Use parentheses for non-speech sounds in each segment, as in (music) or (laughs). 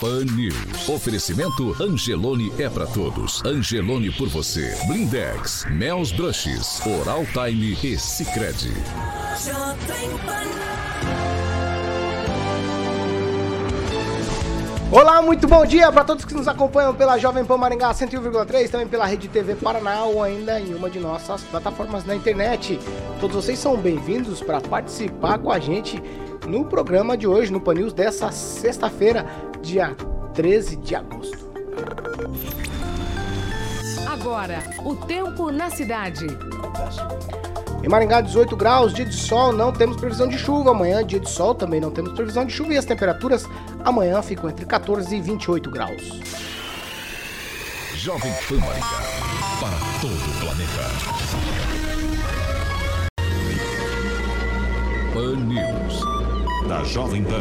Pan News. Oferecimento Angelone é pra todos. Angelone por você. Blindex, Mel's Brushes, Oral Time e Pan. Olá, muito bom dia para todos que nos acompanham pela Jovem Pan Maringá 101,3, também pela Rede TV Paraná ou ainda em uma de nossas plataformas na internet. Todos vocês são bem-vindos para participar com a gente no programa de hoje, no Pan News dessa sexta-feira, dia 13 de agosto. Agora, o tempo na cidade. Em Maringá, 18 graus, dia de sol, não temos previsão de chuva. Amanhã, dia de sol, também não temos previsão de chuva. E as temperaturas amanhã ficam entre 14 e 28 graus. Jovem Pan Maringá. Para todo o planeta. Pan News. Da Jovem Pan.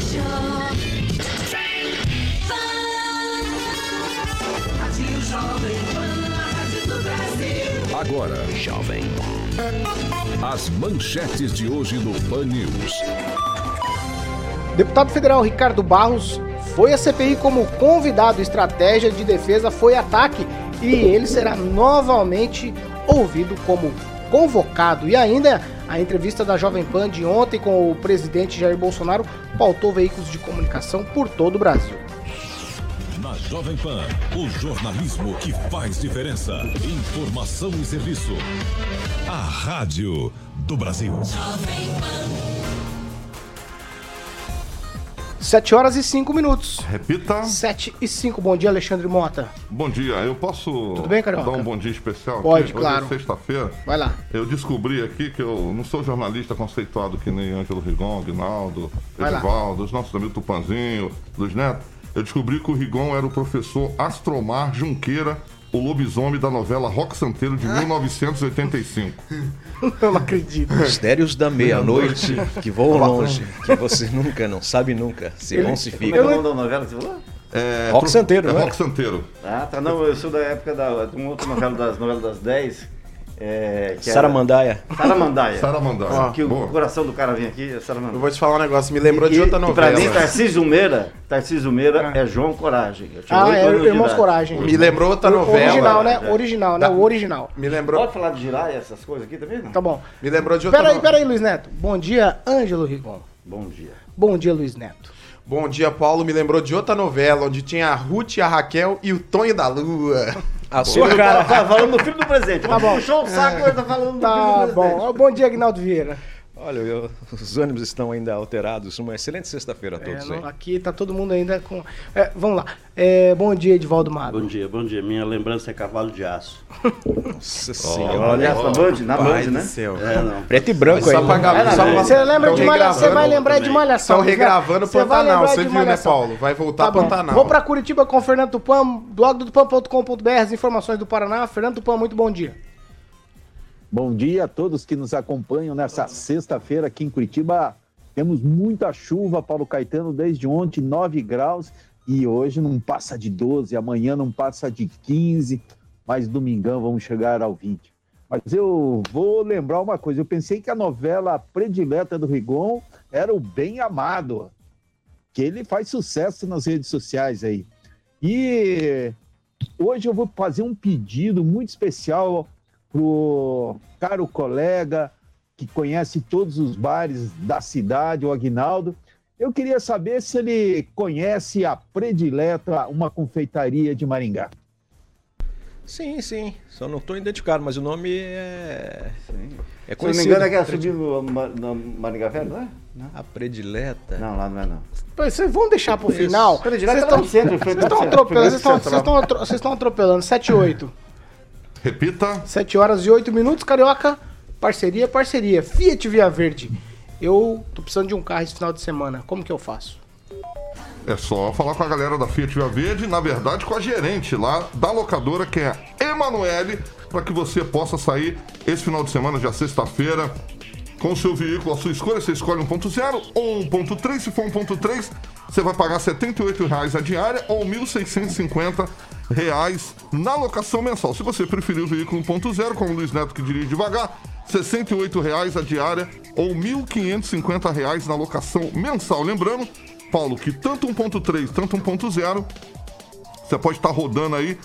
Agora, Jovem. As manchetes de hoje no Pan News. Deputado federal Ricardo Barros foi à CPI como convidado. Estratégia de defesa foi ataque e ele será novamente ouvido como convocado. E ainda a entrevista da Jovem Pan de ontem com o presidente Jair Bolsonaro pautou veículos de comunicação por todo o Brasil. Jovem Pan, o jornalismo que faz diferença. Informação e serviço. A Rádio do Brasil. Jovem Pan. 7 horas e 5 minutos. Repita. 7 e 5. Bom dia, Alexandre Mota. Bom dia. Eu posso Tudo bem, Carioca? dar um bom dia especial? Pode, aqui? claro. Hoje é sexta-feira. Vai lá. Eu descobri aqui que eu não sou jornalista conceituado que nem Ângelo Rigon, lá. Edivaldo, os nossos amigos Tupanzinho, Luiz Neto. Eu descobri que o Rigon era o professor Astromar Junqueira, o lobisomem da novela Rock Santeiro de 1985. Eu não acredito. Mistérios da meia-noite que voam longe, que você nunca, não sabe nunca, se vão se Como é que é ficam. o nome da novela que você falou? É, Rock Santeiro, é não é? Rock Santeiro. Ah, tá. Não, eu sou da época da, de uma outra novela das novelas das 10. É, que era- Saramandaia. Saramandaia. Saramandaia. Que o Boa. coração do cara vem aqui é Saramandaia. Eu vou te falar um negócio, me lembrou de E- outra e novela. pra mim, Tarcísio Meira, Tarcísio Meira é João Coragem. Eu tinha Ah, é de Irmãos. Coragem. Me lembrou outra novela. Original, né? É. Original, né? O original. Me lembrou, Pode falar de girar essas coisas aqui também, não? Tá bom. me lembrou de outra Peraí, novela. peraí, Luiz Neto. Bom dia, Ângelo Rigon. Bom dia. Bom dia, Luiz Neto. Bom dia, Paulo. Me lembrou de outra novela onde tinha a Ruth, a Raquel e o Tonho da Lua. A sua cara. tá falando do filho do presente. Tá bom. Puxou o saco, ele tá falando do Tá filho do presente. bom. Bom dia, Aguinaldo Vieira. Olha, eu- (laughs) os ânimos estão ainda alterados. Uma excelente sexta-feira a É, todos aí. não, aqui tá todo mundo ainda com. É, vamos lá. É, bom dia, Edivaldo Mago. Bom dia, bom dia. Minha lembrança é cavalo de aço. Nossa senhora. Olha, na Band, na Band, né? céu. É, não. Preto e branco Só aí. pra- Você lembra de Malhação? Você vai regravando lembrar de Malhação. Estão Neto. regravando Você vai Pantanal, lembrar você de viu, né. Paulo? Vai voltar Tá. Pantanal. Vou pra Curitiba com o Fernando Tupan, blog do tupan.com.br, as informações do Paraná. Fernando Tupan, muito bom dia. Bom dia a todos que nos acompanham nessa sexta-feira aqui em Curitiba. Temos muita chuva, Paulo Caetano, desde ontem, 9 graus, e hoje não passa de 12, amanhã não passa de 15, mas domingão vamos chegar ao 20. Mas eu vou lembrar uma coisa, eu pensei que a novela predileta do Rigon era o Bem Amado, que ele faz sucesso nas redes sociais aí. E hoje eu vou fazer um pedido muito especial pro caro colega que conhece todos os bares da cidade, o Aguinaldo. Eu queria saber se ele conhece a predileta, uma confeitaria de Maringá. Sim, sim. Só não estou identificado, mas o nome é. É Se não conhecido. me engano, é que ela subiu no Ma- no Maringá Velho, não é? Não. A predileta. Não, lá não é não. Vocês vão deixar pro final? Predileto Vocês tá no centro, em frente Vocês estão centro. atropelando, vocês estão atropelando. 7 e 8. Repita. 7 horas e 8 minutos, Carioca. Parceria, parceria. Fiat Via Verde. Eu tô precisando de um carro esse final de semana. Como que eu faço? É só falar com a galera da Fiat Via Verde, na verdade com a gerente lá da locadora, que é a Emanuele, para que você possa sair esse final de semana, já sexta-feira, com o seu veículo, a sua escolha. Você escolhe 1.0 ou 1.3. Se for 1.3, você vai pagar 78 reais a diária ou 1.650 reais na locação mensal. Se você preferir o veículo 1.0, como o Luiz Neto que dirige devagar, 68 reais a diária ou 1.550 reais na locação mensal. Lembrando, Paulo, que tanto 1.3, tanto 1.0, você pode estar rodando aí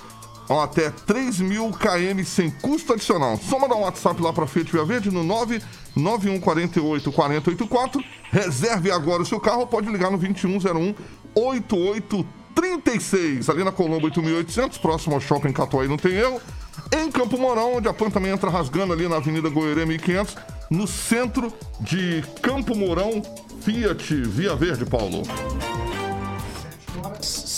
até 3 mil km sem custo adicional. Só mandar um WhatsApp lá para Fiat Via Verde no 99148 4084. Reserve agora o seu carro, pode ligar no 2101 8836. Ali na Colombo 8800, próximo ao Shopping Catuai, não tem erro. Em Campo Mourão, onde a PAN também entra rasgando ali na Avenida Goiânia 1500, no centro de Campo Mourão, Fiat Via Verde, Paulo.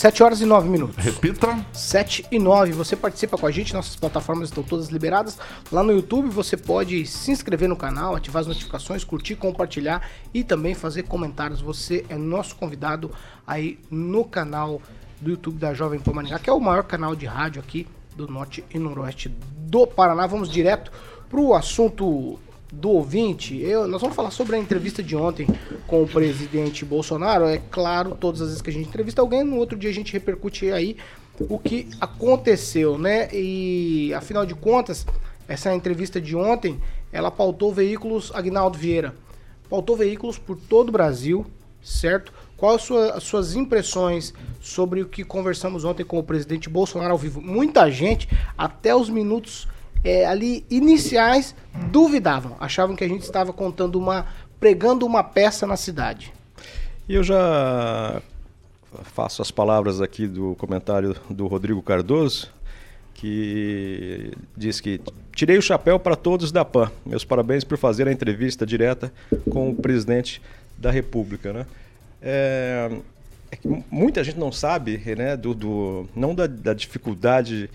7 horas e 9 minutos. Repita. 7 e 9. Você participa com a gente, nossas plataformas estão todas liberadas. Lá no YouTube você pode se inscrever no canal, ativar as notificações, curtir, compartilhar e também fazer comentários. Você é nosso convidado aí no canal do YouTube da Jovem Pan Maringá, que é o maior canal de rádio aqui do norte e noroeste do Paraná. Vamos direto pro assunto do ouvinte. Eu, nós vamos falar sobre a entrevista de ontem com o presidente Bolsonaro. É claro, todas as vezes que a gente entrevista alguém, no outro dia a gente repercute aí o que aconteceu, né? E afinal de contas, essa entrevista de ontem, ela pautou veículos Agnaldo Vieira. Pautou veículos por todo o Brasil, certo? Quais sua- as suas impressões sobre o que conversamos ontem com o presidente Bolsonaro ao vivo? Muita gente, até os minutos é, ali iniciais, duvidavam, achavam que a gente estava contando uma, pregando uma peça na cidade. E eu já faço as palavras aqui do comentário do Rodrigo Cardoso, que diz que tirei o chapéu para todos da PAN. Meus parabéns por fazer a entrevista direta com o presidente da República. Né? É, é muita gente não sabe, né, do, do- não da, da dificuldade,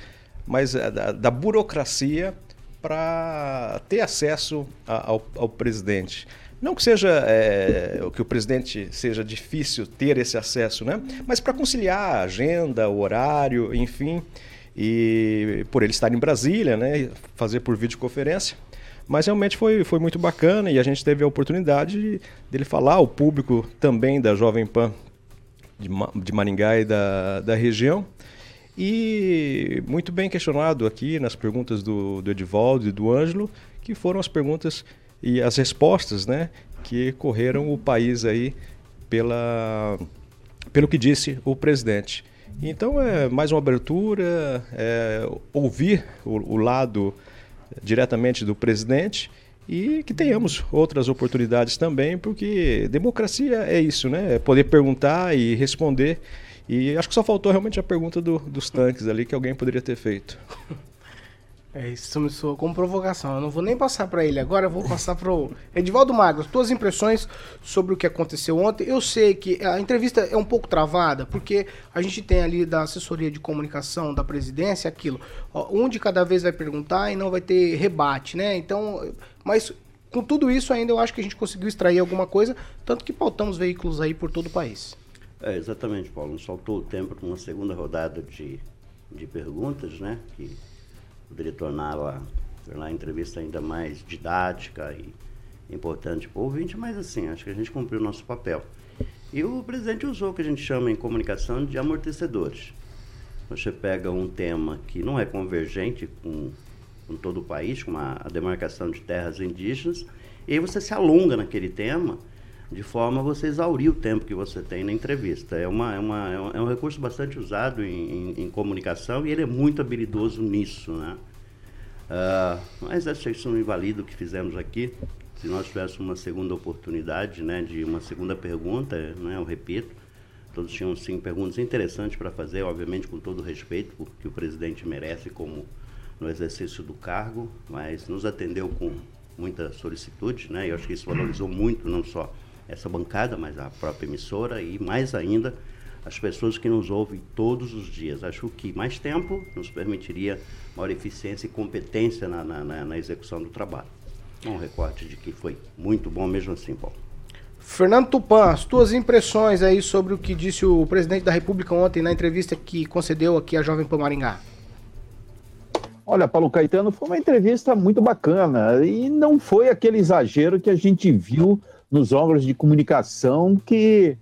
mas é, da, da burocracia para ter acesso a- ao, ao presidente. Não que seja é, que o presidente seja difícil ter esse acesso, né? Mas para conciliar a agenda, o horário, enfim, e por ele estar em Brasília, né? Fazer por videoconferência. Mas realmente foi, foi muito bacana e a gente teve a oportunidade de- dele falar ao público também da Jovem Pan de, de Maringá e da, da região. E muito bem questionado aqui nas perguntas do, do Edivaldo e do Ângelo, que foram as perguntas e as respostas né, que correram o país aí pela, pelo que disse o presidente. Então é mais uma abertura, é, ouvir o, o lado diretamente do presidente e que tenhamos outras oportunidades também, porque democracia é isso, né? É poder perguntar e responder. E acho que só faltou realmente a pergunta do- dos tanques ali que alguém poderia ter feito. É, isso me soou como provocação. Eu não vou nem passar para ele agora, eu vou passar pro Edivaldo Magro. Tuas impressões sobre o que aconteceu ontem. Eu sei que a entrevista é um pouco travada, porque a gente tem ali da assessoria de comunicação da presidência aquilo. Ó, um de cada vez vai perguntar e não vai ter rebate, né? Então, mas com tudo isso ainda eu acho que a gente conseguiu extrair alguma coisa, tanto que pautamos veículos aí por todo o país. É, exatamente, Paulo. Nos faltou o tempo para uma segunda rodada de, de perguntas, né? Que poderia torná-la tornar a entrevista ainda mais didática e importante para o ouvinte, mas assim, acho que a gente cumpriu o nosso papel. E o presidente usou o que a gente chama em comunicação de amortecedores. Você pega um tema que não é convergente com, com todo o país, com a, a demarcação de terras indígenas, e aí você se alonga naquele tema de forma a você exaurir o tempo que você tem na entrevista. É, uma, é, uma, é um- é um recurso bastante usado em, em- em comunicação e ele é muito habilidoso nisso. Né? Ah, mas acho que isso não invalida o que fizemos aqui. Se nós tivéssemos uma segunda oportunidade, né, de uma segunda pergunta, né, eu repito, Todos tinham, sim, perguntas interessantes para fazer, obviamente com todo o respeito que o presidente merece como no exercício do cargo, mas nos atendeu com muita solicitude, né? Eu acho que isso valorizou muito, não só essa bancada, mas a própria emissora e mais ainda as pessoas que nos ouvem todos os dias. Acho que mais tempo nos permitiria maior eficiência e competência na, na, na, execução do trabalho. Um recorte de que foi muito bom mesmo assim, Paulo. Fernando Tupan, as tuas impressões aí sobre o que disse o presidente da República ontem na entrevista que concedeu aqui à Jovem Pan Maringá. Olha, Paulo Caetano, foi uma entrevista muito bacana e não foi aquele exagero que a gente viu nos órgãos de comunicação que,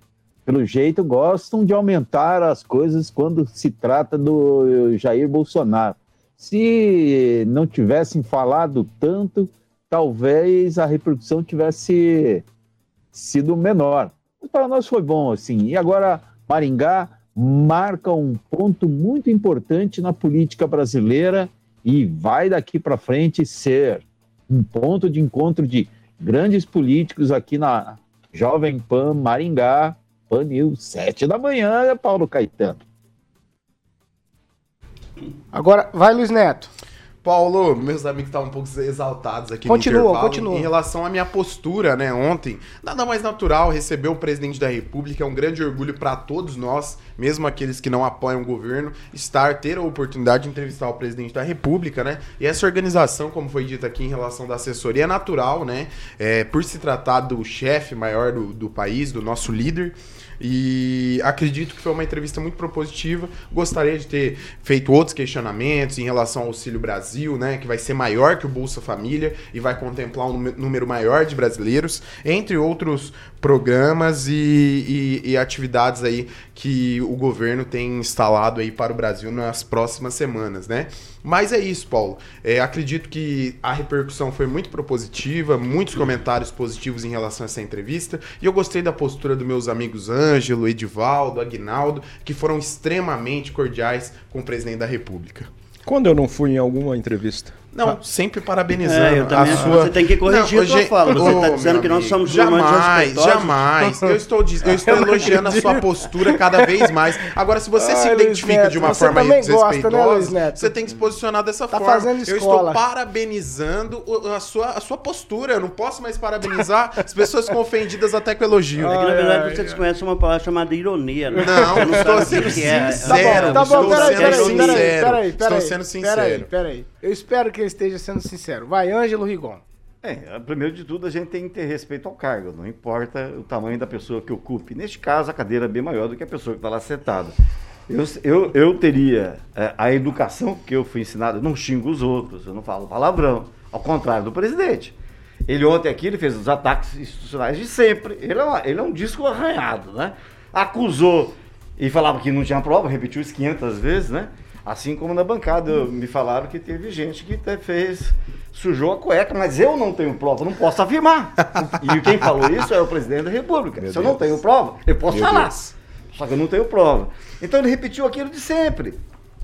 pelo jeito, gostam de aumentar as coisas quando se trata do Jair Bolsonaro. Se não tivessem falado tanto, talvez a repercussão tivesse sido menor. Para nós foi bom, assim. E agora, Maringá marca um ponto muito importante na política brasileira e vai daqui para frente ser um ponto de encontro de grandes políticos aqui na Jovem Pan Maringá, Pan News, sete da manhã, Paulo Caetano. Agora, vai Luiz Neto. Paulo, meus amigos estavam um pouco exaltados aqui Continua, no intervalo. continua. Em relação à minha postura, né, ontem, nada mais natural receber o presidente da República, é um grande orgulho para todos nós, mesmo aqueles que não apoiam o governo, estar, ter a oportunidade de entrevistar o presidente da República, né? E essa organização, como foi dito aqui em relação da assessoria, é natural, né? É, por se tratar do chefe maior do, do país, do nosso líder. E acredito que foi uma entrevista muito propositiva. Gostaria de ter feito outros questionamentos em relação ao Auxílio Brasil, né, que vai ser maior que o Bolsa Família e vai contemplar um número- maior de brasileiros, entre outros programas e, e- e atividades aí que o governo tem instalado aí para o Brasil nas próximas semanas, né? Mas é isso, Paulo. É, acredito que a repercussão foi muito propositiva, muitos comentários positivos em relação a essa entrevista. E eu gostei da postura dos meus amigos Ângelo, Edivaldo, Aguinaldo, que foram extremamente cordiais com o presidente da República. Quando eu não fui em alguma entrevista? Não, sempre parabenizando É, eu também- a sua... você tem que corrigir a tua gente- fala. Você Ô, tá dizendo que nós somos Jamais, jamais. Eu estou, diz- eu estou (laughs) Eu não elogiando a sua postura cada vez mais. Agora, se você se Ai, Luiz identifica Neto, de uma você forma né, desrespeitosa, Neto? você tem que se posicionar dessa Tá forma. fazendo Eu escola. estou parabenizando a sua, a sua postura. Eu não posso mais parabenizar. As pessoas ficam ofendidas até com elogio. É que, na verdade, você desconhece uma palavra chamada ironia, né? Não, Você não estou sendo é. sincero. Tá bom, estou peraí, sendo peraí, peraí, sincero. peraí, Estou peraí, sendo sincero. Peraí, peraí. Eu espero que ele esteja sendo sincero. Vai, Ângelo Rigon. É, primeiro de tudo, a gente tem que ter respeito ao cargo, não importa o tamanho da pessoa que ocupe. Neste caso, a cadeira é bem maior do que a pessoa que está lá sentada. Eu, eu, eu teria é, a educação que eu fui ensinado, eu não xingo os outros, eu não falo palavrão, ao contrário do presidente. Ele ontem aqui ele fez os ataques institucionais de sempre. Ele é, uma- ele é um disco arranhado, né? Acusou e falava que não tinha prova, repetiu isso 500 vezes, né? Assim como na bancada me falaram que teve gente que até fez, sujou a cueca, mas eu não tenho prova, não posso afirmar. E quem falou isso é o presidente da República. Meu Se eu não tenho prova, eu posso Meu falar. Deus. Só que eu não tenho prova. Então ele repetiu aquilo de sempre.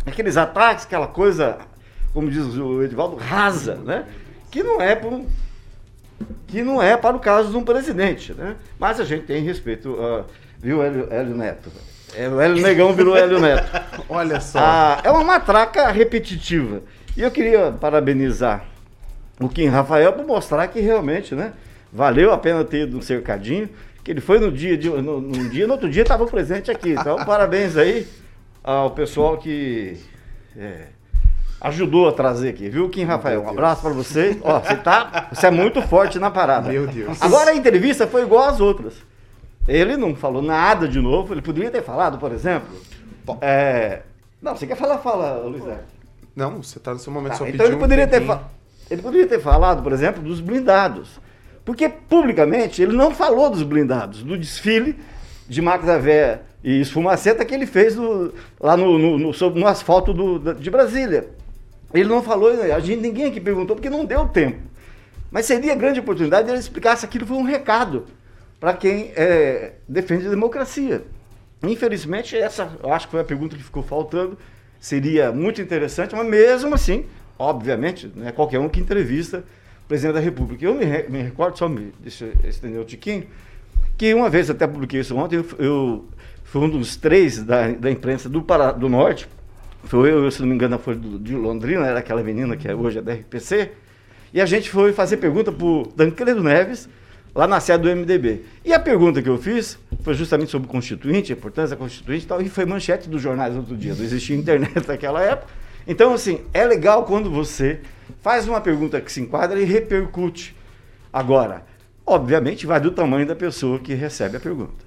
Aqueles ataques, aquela coisa, como diz o Edivaldo, rasa, né? Que não é para um- que não é para o caso de um presidente, né? Mas a gente tem respeito, ah, viu, Hélio, Hélio Neto? É, o Hélio Negão virou Hélio Neto. (laughs) Olha só. Ah, é uma matraca repetitiva. E eu queria parabenizar o Kim Rafael por mostrar que realmente, né? Valeu a pena ter ido no cercadinho, que ele foi no dia, de, no, num dia, no outro dia estava presente aqui. Então, (laughs) parabéns aí ao pessoal que é, ajudou a trazer aqui, viu, Kim Rafael? Um abraço para você. Ó, você tá, você é muito forte na parada. Meu Deus. Agora a entrevista foi igual às outras. Ele não falou nada de novo. Ele poderia ter falado, por exemplo. é, Não, você quer falar? Fala, Luiz. Não, você está no seu momento Tá, só então ele um poderia, ter tempinho. fa- ele poderia ter falado, por exemplo, dos blindados. Porque publicamente ele não falou dos blindados, do desfile de máquina véia e esfumaceta que ele fez no- lá no, no, no- no asfalto do- de Brasília. Ele não falou, a gente, ninguém aqui perguntou porque não deu tempo. Mas seria grande oportunidade de ele explicar se aquilo foi um recado para quem é, defende a democracia. Infelizmente, essa eu acho que foi a pergunta que ficou faltando. Seria muito interessante, mas mesmo assim, obviamente, não é qualquer um que entrevista o presidente da República. Eu me, me recordo, só me deixa estender o tiquinho, que uma vez até publiquei isso ontem, eu, eu fui um dos três da, da imprensa do, Pará, do Norte, foi eu, se não me engano, foi do, de Londrina, era aquela menina que é hoje é da RPC, e a gente foi fazer pergunta para o Tancredo Neves, lá na sede do MDB. E a pergunta que eu fiz foi justamente sobre o Constituinte, a importância da Constituinte e tal, e foi manchete dos jornais outro dia, não existia internet (laughs) naquela época. Então, assim, é legal quando você faz uma pergunta que se enquadra e repercute. Agora, obviamente, vai do tamanho da pessoa que recebe a pergunta.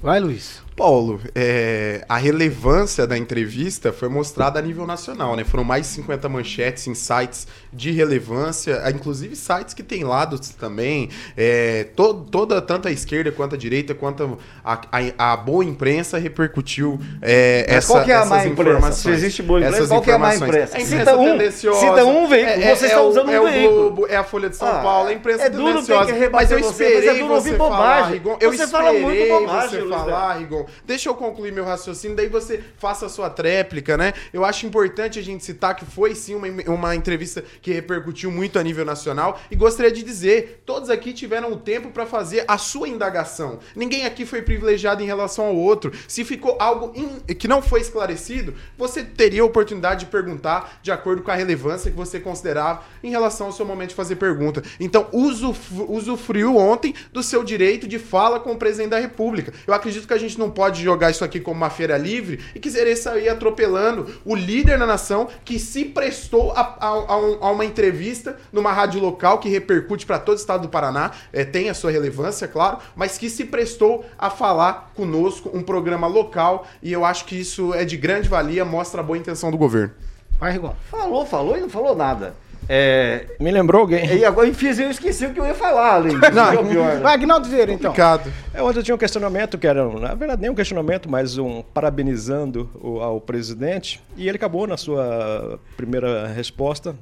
Vai, Luiz. Paulo, é, a relevância da entrevista foi mostrada a nível nacional, né? Foram mais de 50 manchetes em sites de relevância, inclusive sites que têm lados também. É, to, toda, tanto a esquerda quanto a direita, quanto a, a, a boa imprensa repercutiu é, essa, qual que é a má imprensa? Se existe boa imprensa, qual que é a má imprensa? A imprensa cita um, cita um veículo, é, você é, está usando é um o veículo. Globo, é a Folha de São Ah, Paulo, a imprensa é duro tendenciosa. que Mas eu rebater você, esperei mas é duro você ouvir falar, bobagem. Rigon. Eu Você fala muito esperei bobagem, você falar, Rigon. Deixa eu concluir meu raciocínio, daí você faça a sua tréplica, né? Eu acho importante a gente citar que foi sim uma, uma entrevista que repercutiu muito a nível nacional e gostaria de dizer, todos aqui tiveram o tempo para fazer a sua indagação. Ninguém aqui foi privilegiado em relação ao outro. Se ficou algo in- que não foi esclarecido, você teria a oportunidade de perguntar de acordo com a relevância que você considerava em relação ao seu momento de fazer pergunta. Então, usuf- usufruiu ontem do seu direito de fala com o presidente da República. Eu acredito que a gente não pode jogar isso aqui como uma feira livre e querer sair atropelando o líder da nação que se prestou a, a- a um- a uma entrevista numa rádio local que repercute para todo o estado do Paraná, é, tem a sua relevância, claro, mas que se prestou a falar conosco um programa local e eu acho que isso é de grande valia, mostra a boa intenção do governo. Vai, Rigon. Falou, falou e não falou nada. É, Me lembrou alguém. e agora eu fiz, eu esqueci o que eu ia falar, além (laughs) disso. Não. pior, né? Vai, Agnaldo Vieira, então. Complicado. É, ontem eu tinha um questionamento, que era, na verdade, nem um questionamento, mas um parabenizando o, ao presidente, e ele acabou na sua primeira resposta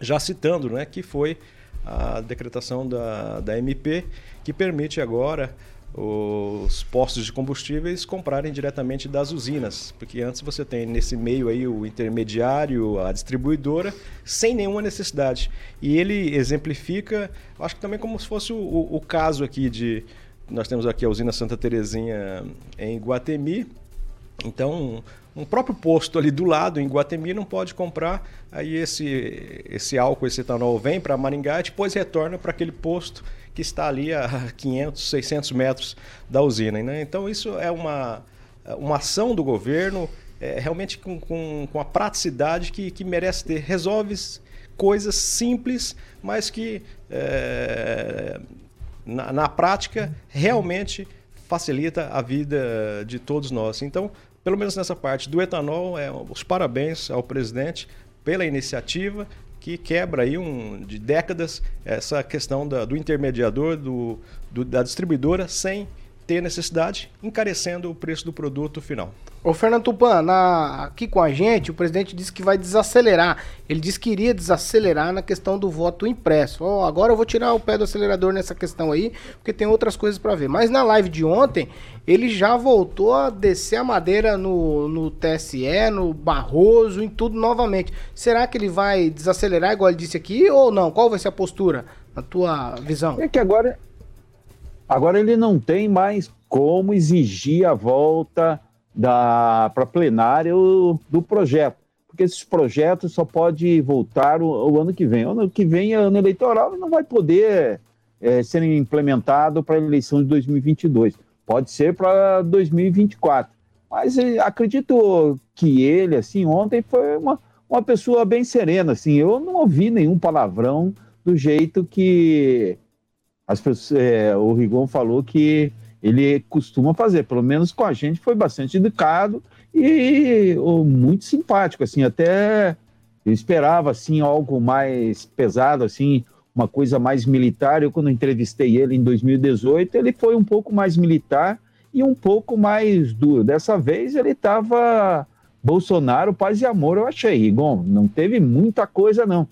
já citando, né, que foi a decretação da, da MP, que permite agora os postos de combustíveis comprarem diretamente das usinas, porque antes você tem nesse meio aí o intermediário, a distribuidora, sem nenhuma necessidade. E ele exemplifica, acho que também como se fosse o- o caso aqui de nós temos aqui a usina Santa Terezinha em Guatemi, então, um próprio posto ali do lado, em Guatemi, não pode comprar. Aí esse, esse álcool, esse etanol vem para Maringá e depois retorna para aquele posto que está ali a (laughs) 500, 600 metros da usina. Né? Então, isso é uma, uma ação do governo, é, realmente com, com, com a praticidade que, que merece ter. Resolve coisas simples, mas que é, na, na prática realmente facilita a vida de todos nós. Então, pelo menos nessa parte do etanol, é, os parabéns ao presidente pela iniciativa que quebra aí um, de décadas essa questão da- do intermediador, do, do- da distribuidora, sem ter necessidade, encarecendo o preço do produto final. Ô, Fernando Tupan, na- aqui com a gente, o presidente disse que vai desacelerar. Ele disse que iria desacelerar na questão do voto impresso. Ó, agora eu vou tirar o pé do acelerador nessa questão aí, porque tem outras coisas para ver. Mas na live de ontem, ele já voltou a descer a madeira no, no TSE, no Barroso, em tudo novamente. Será que ele vai desacelerar, igual ele disse aqui, ou não? Qual vai ser a postura, na tua visão? É que agora, agora ele não tem mais como exigir a volta para plenária o- do projeto, porque esses projetos só pode voltar o, o ano que vem. O ano que vem é ano eleitoral e não vai poder é, ser implementado para a eleição de 2022. Pode ser para 2024. Mas eh, acredito que ele, assim, ontem foi uma, uma pessoa bem serena, assim. Eu não ouvi nenhum palavrão do jeito que as pessoas, é, o Rigon falou que ele costuma fazer, pelo menos com a gente foi bastante educado e muito simpático, assim, até eu esperava assim algo mais pesado, assim, uma coisa mais militar. Eu quando entrevistei ele em 2018, ele foi um pouco mais militar e um pouco mais duro. Dessa vez ele estava Bolsonaro, paz e amor, eu achei. Rigon, não teve muita coisa não.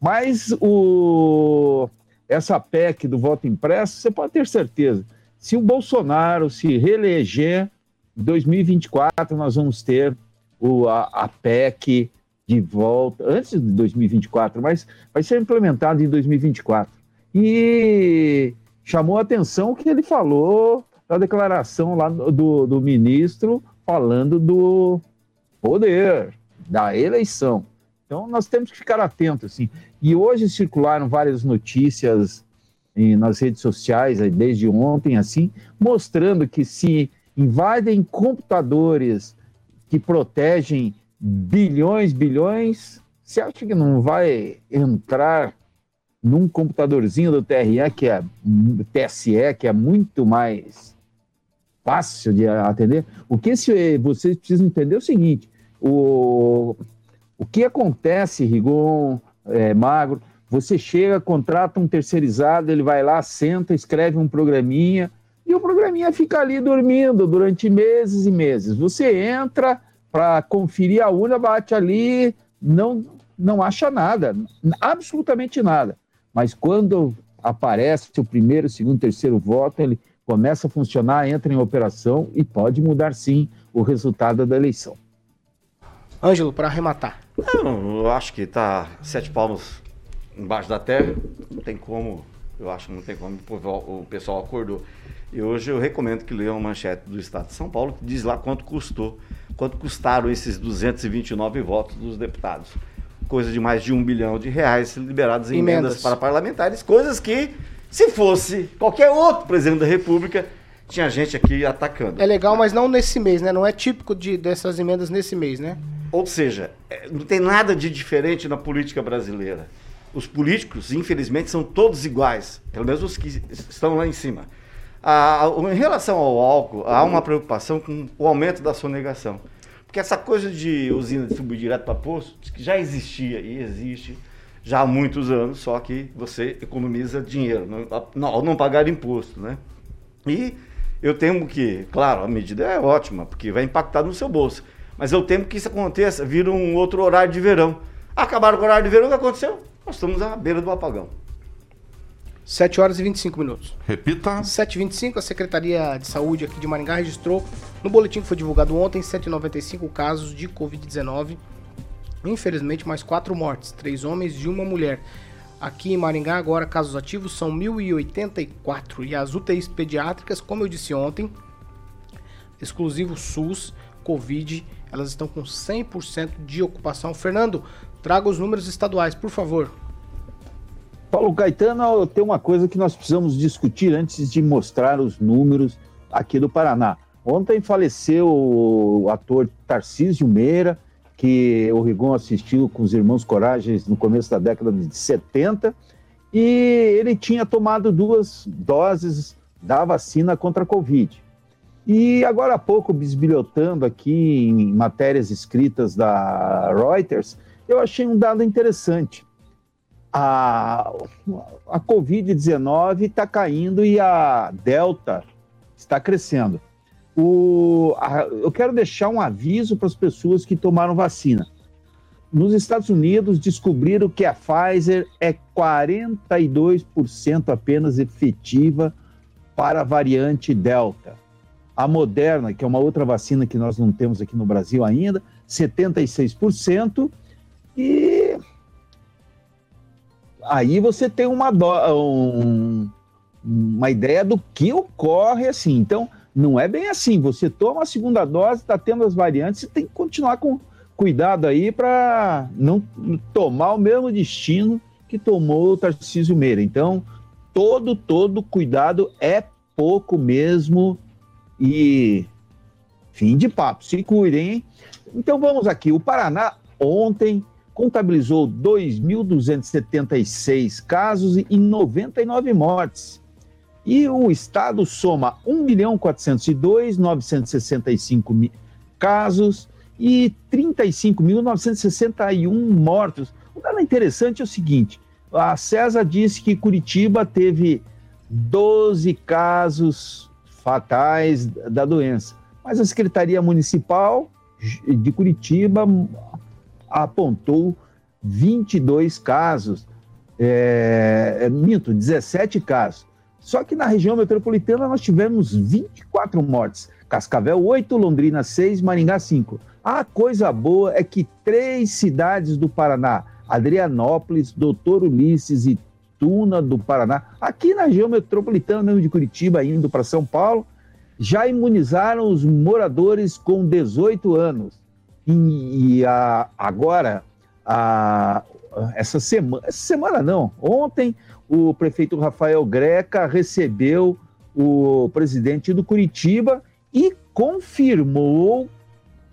Mas o essa PEC do voto impresso, você pode ter certeza. Se o Bolsonaro se reeleger, em 2024 nós vamos ter o, a, a PEC de volta, antes de 2024, mas vai ser implementado em 2024. E, chamou a atenção que ele falou da declaração lá do, do ministro falando do poder, da eleição. Então nós temos que ficar atentos, assim. E hoje circularam várias notícias nas redes sociais, desde ontem, assim, mostrando que se invadem computadores que protegem bilhões, bilhões, você acha que não vai entrar num computadorzinho do TRE, que é TSE, que é muito mais fácil de atender? O que esse, vocês precisam entender é o seguinte: o, o que acontece, Rigon, é, Magro, você chega, contrata um terceirizado, ele vai lá, senta, escreve um programinha, e o programinha fica ali dormindo durante meses e meses. Você entra para conferir a urna, bate ali, não, não acha nada, absolutamente nada. Mas quando aparece o primeiro, segundo, terceiro voto, ele começa a funcionar, entra em operação e pode mudar sim o resultado da eleição. Ângelo, para arrematar. Não, eu acho que está sete palmos embaixo da terra, não tem como, eu acho que não tem como, o pessoal acordou. E hoje eu recomendo que leiam a manchete do Estado de São Paulo, que diz lá quanto custou, quanto custaram esses 229 votos dos deputados. Coisa de mais de um bilhão de reais liberados em emendas, emendas para parlamentares, coisas que, se fosse qualquer outro presidente da República, tinha gente aqui atacando. É legal, mas não nesse mês, né? Não é típico de, dessas emendas nesse mês, né? Ou seja, é, não tem nada de diferente na política brasileira os políticos, infelizmente, são todos iguais, pelo menos os que estão lá em cima. Em relação ao álcool, há uma preocupação com o aumento da sonegação. Porque essa coisa de usina distribuir direto para posto, que já existia e existe já há muitos anos, só que você economiza dinheiro, não, ao não pagar imposto, né? E eu temo que, claro, a medida é ótima, porque vai impactar no seu bolso, mas eu temo que isso aconteça, vira um outro horário de verão. Acabaram com o horário de verão, o que aconteceu? Nós estamos à beira do apagão. 7 horas e 25 minutos. Repita. 7h25, a Secretaria de Saúde aqui de Maringá registrou no boletim que foi divulgado ontem 195 casos de Covid-19. Infelizmente, mais quatro mortes, três homens e uma mulher. Aqui em Maringá, agora, casos ativos são 1.084. E as UTIs pediátricas, como eu disse ontem, exclusivo SUS, Covid, elas estão com 100% de ocupação. Fernando, Traga os números estaduais, por favor. Paulo Caetano, tem uma coisa que nós precisamos discutir antes de mostrar os números aqui do Paraná. Ontem faleceu o ator Tarcísio Meira, que o Rigon assistiu com os Irmãos Coragens no começo da década de 70, e ele tinha tomado duas doses da vacina contra a Covid. E agora há pouco, bisbilhotando aqui em matérias escritas da Reuters, eu achei um dado interessante. A, a Covid-19 está caindo e a Delta está crescendo. O, a, eu quero deixar um aviso para as pessoas que tomaram vacina. Nos Estados Unidos, descobriram que a Pfizer é 42% apenas efetiva para a variante Delta. A Moderna, que é uma outra vacina que nós não temos aqui no Brasil ainda, 76%. E aí você tem uma, um, uma ideia do que ocorre assim. Então, não é bem assim. Você toma a segunda dose, está tendo as variantes, você tem que continuar com cuidado aí para não tomar o mesmo destino que tomou o Tarcísio Meira. Então, todo, todo cuidado é pouco mesmo e fim de papo. Se cuidem, hein? Então vamos aqui. O Paraná ontem contabilizou 2.276 casos e 99 mortes. E o estado soma 1.402.965 casos e 35.961 mortos. O dado interessante é o seguinte: a César disse que Curitiba teve 12 casos fatais da doença, mas a Secretaria Municipal de Curitiba apontou 22 casos, é, é, minto, 17 casos. Só que na região metropolitana nós tivemos 24 mortes. Cascavel 8, Londrina 6, Maringá 5. A coisa boa é que três cidades do Paraná, Adrianópolis, Doutor Ulisses e Fortuna do Paraná, aqui na região metropolitana de Curitiba, indo para São Paulo, já imunizaram os moradores com 18 anos. E, e a, agora, a, essa semana, essa semana não, ontem o prefeito Rafael Greca recebeu o presidente do Curitiba e confirmou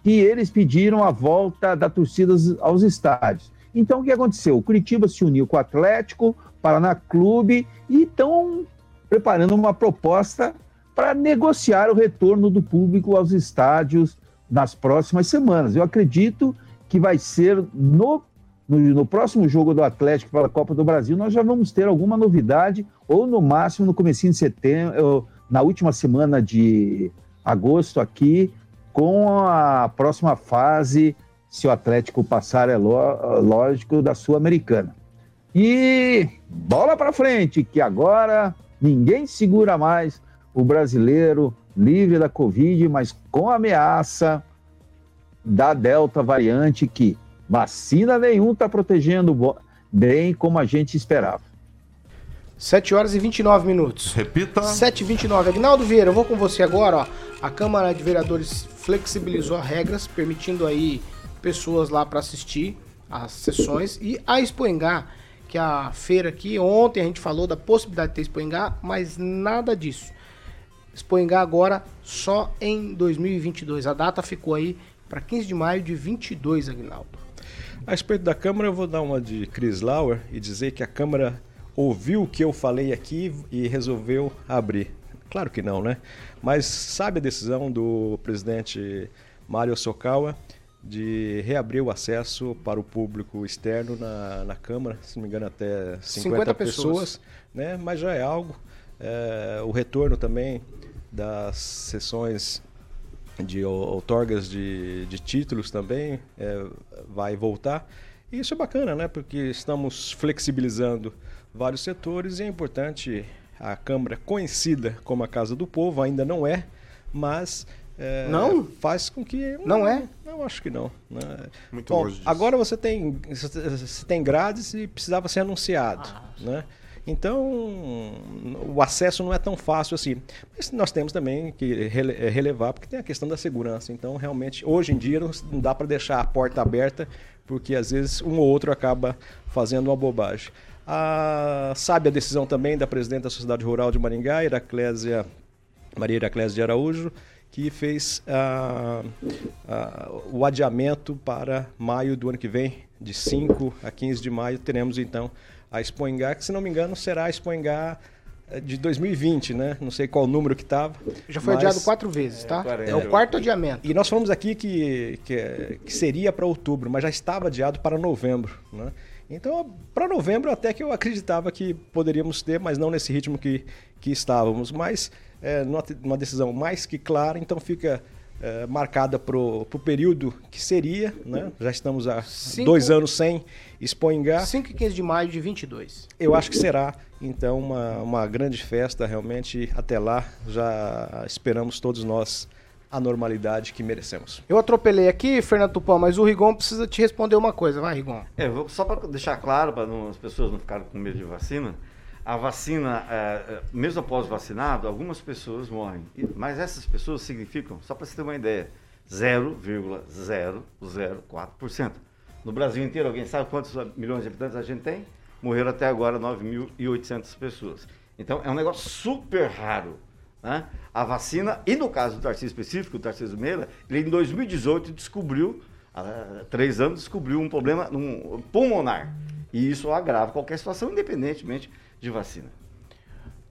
que eles pediram a volta da torcida aos estádios. Então, o que aconteceu? O Curitiba se uniu com o Atlético, Paraná Clube e estão preparando uma proposta para negociar o retorno do público aos estádios nas próximas semanas. Eu acredito que vai ser no, no, no, próximo jogo do Atlético pela Copa do Brasil, nós já vamos ter alguma novidade, ou no máximo no comecinho de setembro, na última semana de agosto aqui, com a próxima fase, se o Atlético passar, é lógico, da Sul-Americana. E bola para frente, que agora ninguém segura mais o brasileiro livre da Covid, mas com ameaça da Delta variante, que vacina nenhum está protegendo bem como a gente esperava. 7 horas e 29 minutos. Repita. 7 e 29. Agnaldo Vieira, eu vou com você agora. Ó. A Câmara de Vereadores flexibilizou regras, permitindo aí pessoas lá para assistir às sessões. E a Expoengá, que a feira aqui, ontem a gente falou da possibilidade de ter Expoengá, mas nada disso. Expoingá agora só em 2022. A data ficou aí para 15 de maio de 22, Aguinaldo. A respeito da Câmara, eu vou dar uma de Chris Lauer e dizer que a Câmara ouviu o que eu falei aqui e resolveu abrir. Claro que não, né? Mas sabe a decisão do presidente Mário Sokawa de reabrir o acesso para o público externo na, na Câmara, se não me engano até 50, 50 pessoas, pessoas, né? Mas já é algo. É, o retorno também das sessões de outorgas de, de títulos também é, vai voltar. E isso é bacana, né? Porque estamos flexibilizando vários setores e é importante a Câmara, conhecida como a Casa do Povo, ainda não é, mas é, não faz com que não, não é não acho que não né? muito Bom, disso. agora você tem você tem grades e precisava ser anunciado ah, né então, o acesso não é tão fácil assim. Mas nós temos também que eh, relevar, porque tem a questão da segurança. Então, realmente, hoje em dia, não dá para deixar a porta aberta, porque às vezes um ou outro acaba fazendo uma bobagem. A, sabe a decisão também da presidente da Sociedade Rural de Maringá, Iraclésia, Maria Iraclésia de Araújo, que fez o adiamento para maio do ano que vem, de 5 a 15 de maio, teremos então a Expoingá, que se não me engano será a Expoingá eh, de 2020, né? Não sei qual o número que estava. Já foi mas... adiado quatro vezes, tá? É, é o quarto adiamento. E nós falamos aqui que, que, que seria para outubro, mas já estava adiado para novembro, né? Então, para novembro até que eu acreditava que poderíamos ter, mas não nesse ritmo que, que estávamos. Mas é, numa, numa decisão mais que clara, então fica é, marcada para o período que seria, né? Já estamos há Cinco... dois anos sem Expoingá. 5 e 15 de maio de 22. Eu acho que será, então, uma, uma grande festa, realmente. Até lá, já esperamos todos nós a normalidade que merecemos. Eu atropelei aqui, Fernando Tupã, mas o Rigon precisa te responder uma coisa. Vai, Rigon. É, só para deixar claro, para as pessoas não ficarem com medo de vacina, a vacina, é, é mesmo após vacinado, algumas pessoas morrem. Mas essas pessoas significam, só para você ter uma ideia, 0,004%. No Brasil inteiro, alguém sabe quantos milhões de habitantes a gente tem? Morreram até agora 9.800 pessoas. Então é um negócio super raro. Né? A vacina, e no caso do Tarcísio específico, o Tarcísio Meira, ele em 2018 descobriu, há três anos, descobriu um problema pulmonar. E isso agrava qualquer situação, independentemente de vacina.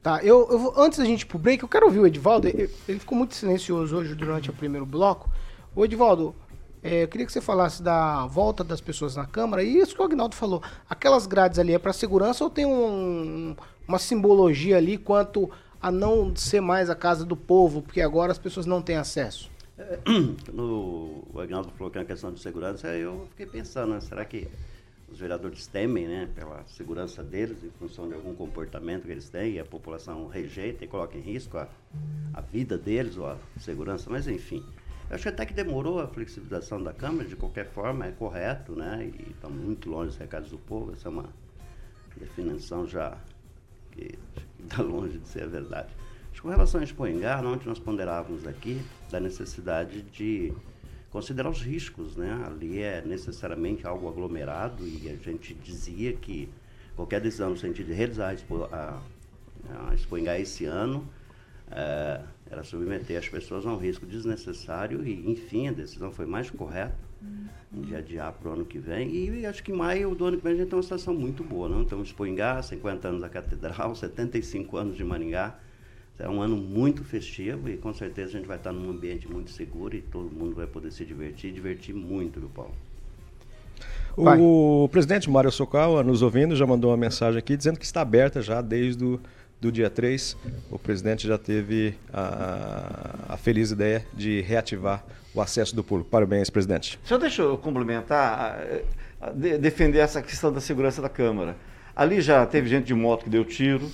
Tá, eu, eu vou, antes da gente ir pro break, eu quero ouvir o Edivaldo. Ele, ele ficou muito silencioso hoje durante o primeiro bloco. O Edivaldo, é, eu queria que você falasse da volta das pessoas na Câmara e isso que o Agnaldo falou. Aquelas grades ali é para segurança ou tem um, uma simbologia ali quanto a não ser mais a casa do povo, porque agora as pessoas não têm acesso? É, (clears throat) no, o Agnaldo falou que é uma questão de segurança, eu fiquei pensando, né, será que os vereadores temem né, pela segurança deles em função de algum comportamento que eles têm e a população rejeita e coloca em risco a, a vida deles ou a segurança, mas enfim. Eu acho até que demorou a flexibilização da Câmara, de qualquer forma, é correto, né? E está muito longe dos recados do povo, essa é uma, definição já que está longe de ser a verdade. Acho que com relação a Expo Engar, ontem nós ponderávamos aqui da necessidade de considerar os riscos, né? Ali é necessariamente algo aglomerado e a gente dizia que qualquer decisão no sentido de realizar a Expo, a, a Expo esse ano é, era submeter as pessoas a um risco desnecessário e, enfim, a decisão foi mais correta de adiar para o ano que vem. E acho que em maio do ano que vem a gente tem uma situação muito boa. Não? Então, Expo Engar, 50 anos da Catedral, (laughs) 75 anos de Maringá. É um ano muito festivo e com certeza a gente vai estar num ambiente muito seguro e todo mundo vai poder se divertir, divertir muito, viu, Paulo? Vai. O presidente Mário Socal, nos ouvindo, já mandou uma mensagem aqui dizendo que está aberta já desde o do dia 3. O presidente já teve a, a feliz ideia de reativar o acesso do público. Parabéns, presidente. Só deixa eu complementar, de, defender essa questão da segurança da Câmara. Ali já teve gente de moto que deu tiro,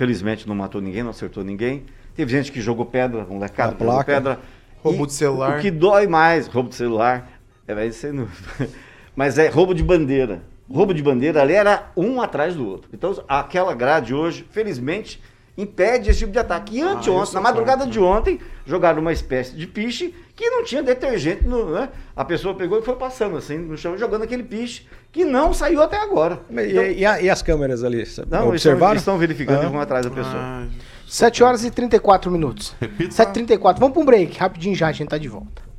felizmente não matou ninguém, não acertou ninguém. Teve gente que jogou pedra, um lecado jogou pedra. Roubo de celular. O que dói mais, roubo de celular, é, vai ser no... (laughs) mas é roubo de bandeira. Roubo de bandeira ali era um atrás do outro. Então, aquela grade hoje, felizmente, impede esse tipo de ataque. E anteontem, ah, na madrugada de ontem, jogaram uma espécie de piche que não tinha detergente. No, né? A pessoa pegou e foi passando assim no chão, jogando aquele piche que não saiu até agora. Então, e, e, a, e, as câmeras ali? Não, observaram? Eles estão verificando ah. e vão atrás da pessoa. Ah. 7 horas e 34 minutos. Repita. 7h34. Vamos para um break. Rapidinho já, a gente tá de volta.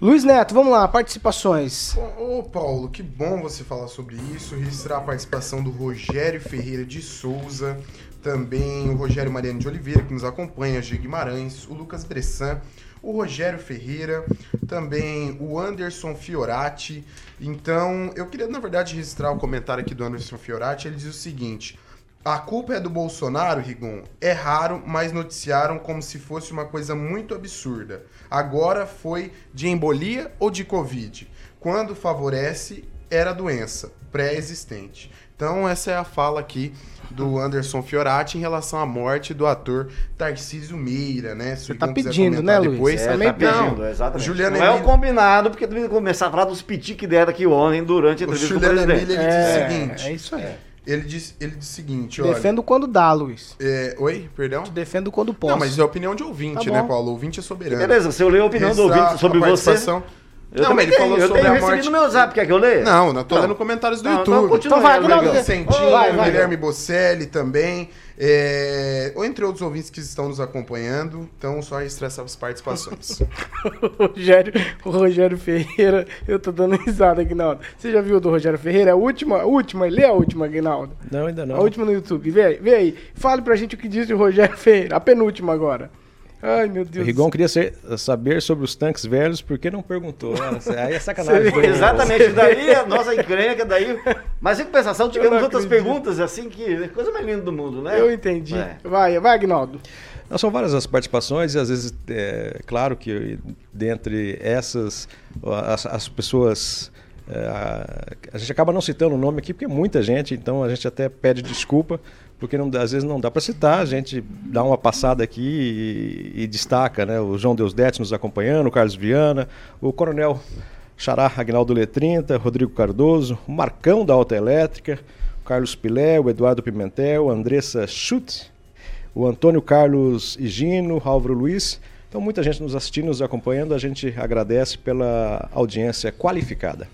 Luiz Neto, vamos lá, participações. Ô, Paulo, que bom você falar sobre isso. Registrar a participação do Rogério Ferreira de Souza, também o Rogério Mariano de Oliveira, que nos acompanha, G. Guimarães, o Lucas Bressan, o Rogério Ferreira, também o Anderson Fiorati. Então, eu queria, na verdade, registrar o comentário aqui do Anderson Fiorati. Ele diz o seguinte. A culpa é do Bolsonaro, Rigon? É raro, mas noticiaram como se fosse uma coisa muito absurda. Agora foi de embolia ou de Covid? Quando favorece, era doença pré-existente. Então, essa é a fala aqui do Anderson Fiorati em relação à morte do ator Tarcísio Meira, né? Se Você tá pedindo, né, Luiz? Depois, é, tá pedindo, exatamente. Juliana não Emília... é o combinado, porque tu começar a falar dos piti que deram aqui ontem durante a entrevista o Juliana Emília, ele é, disse o seguinte... É isso aí. Ele disse, ele disse o seguinte, olha... Defendo quando dá, Luiz. É, oi, perdão? Te defendo quando posso. Não, mas é a opinião de ouvinte, tá né, Paulo? O ouvinte é soberano. Beleza, se eu ler a opinião do ouvinte sobre você... Eu não, mas ele falou eu sobre tenho a morte. no meu zap, quer que eu leia? Não, não tô não. lendo comentários do não, YouTube. Não, então vai. Vicentinho, vai, vai, Guilherme Bocelli também. É, ou entre outros ouvintes que estão nos acompanhando. Então, só registrar essas participações. (laughs) o, Rogério, o Rogério Ferreira, eu tô dando risada, Aguinaldo. Você já viu do Rogério Ferreira? A última, a última, lê a última, Aguinaldo. Não, ainda não. A última no YouTube. Vê aí, vê aí. Fale pra gente o que diz o Rogério Ferreira. A penúltima agora. Ai, meu Deus. O Rigon queria ser, saber sobre os tanques velhos, por que não perguntou? Aí é sacanagem. Exatamente, daí a nossa encrenca, daí. Mas em compensação, tivemos outras perguntas assim que. Coisa mais linda do mundo, né? Eu entendi. É. Vai, vai, Agnaldo. Não, são várias as participações e às vezes, é claro que dentre essas, as, as pessoas. É, a gente acaba não citando o nome aqui porque é muita gente, então a gente até pede desculpa porque não, às vezes não dá para citar, a gente dá uma passada aqui e, e destaca, né? O João Deusdete nos acompanhando, o Carlos Viana, o Coronel Xará Agnaldo Letrinta, Rodrigo Cardoso, o Marcão da Alta Elétrica, o Carlos Pilé, o Eduardo Pimentel, a Andressa Schutz, o Antônio Carlos Higino, Álvaro Luiz. Então, muita gente nos assistindo, nos acompanhando, a gente agradece pela audiência qualificada.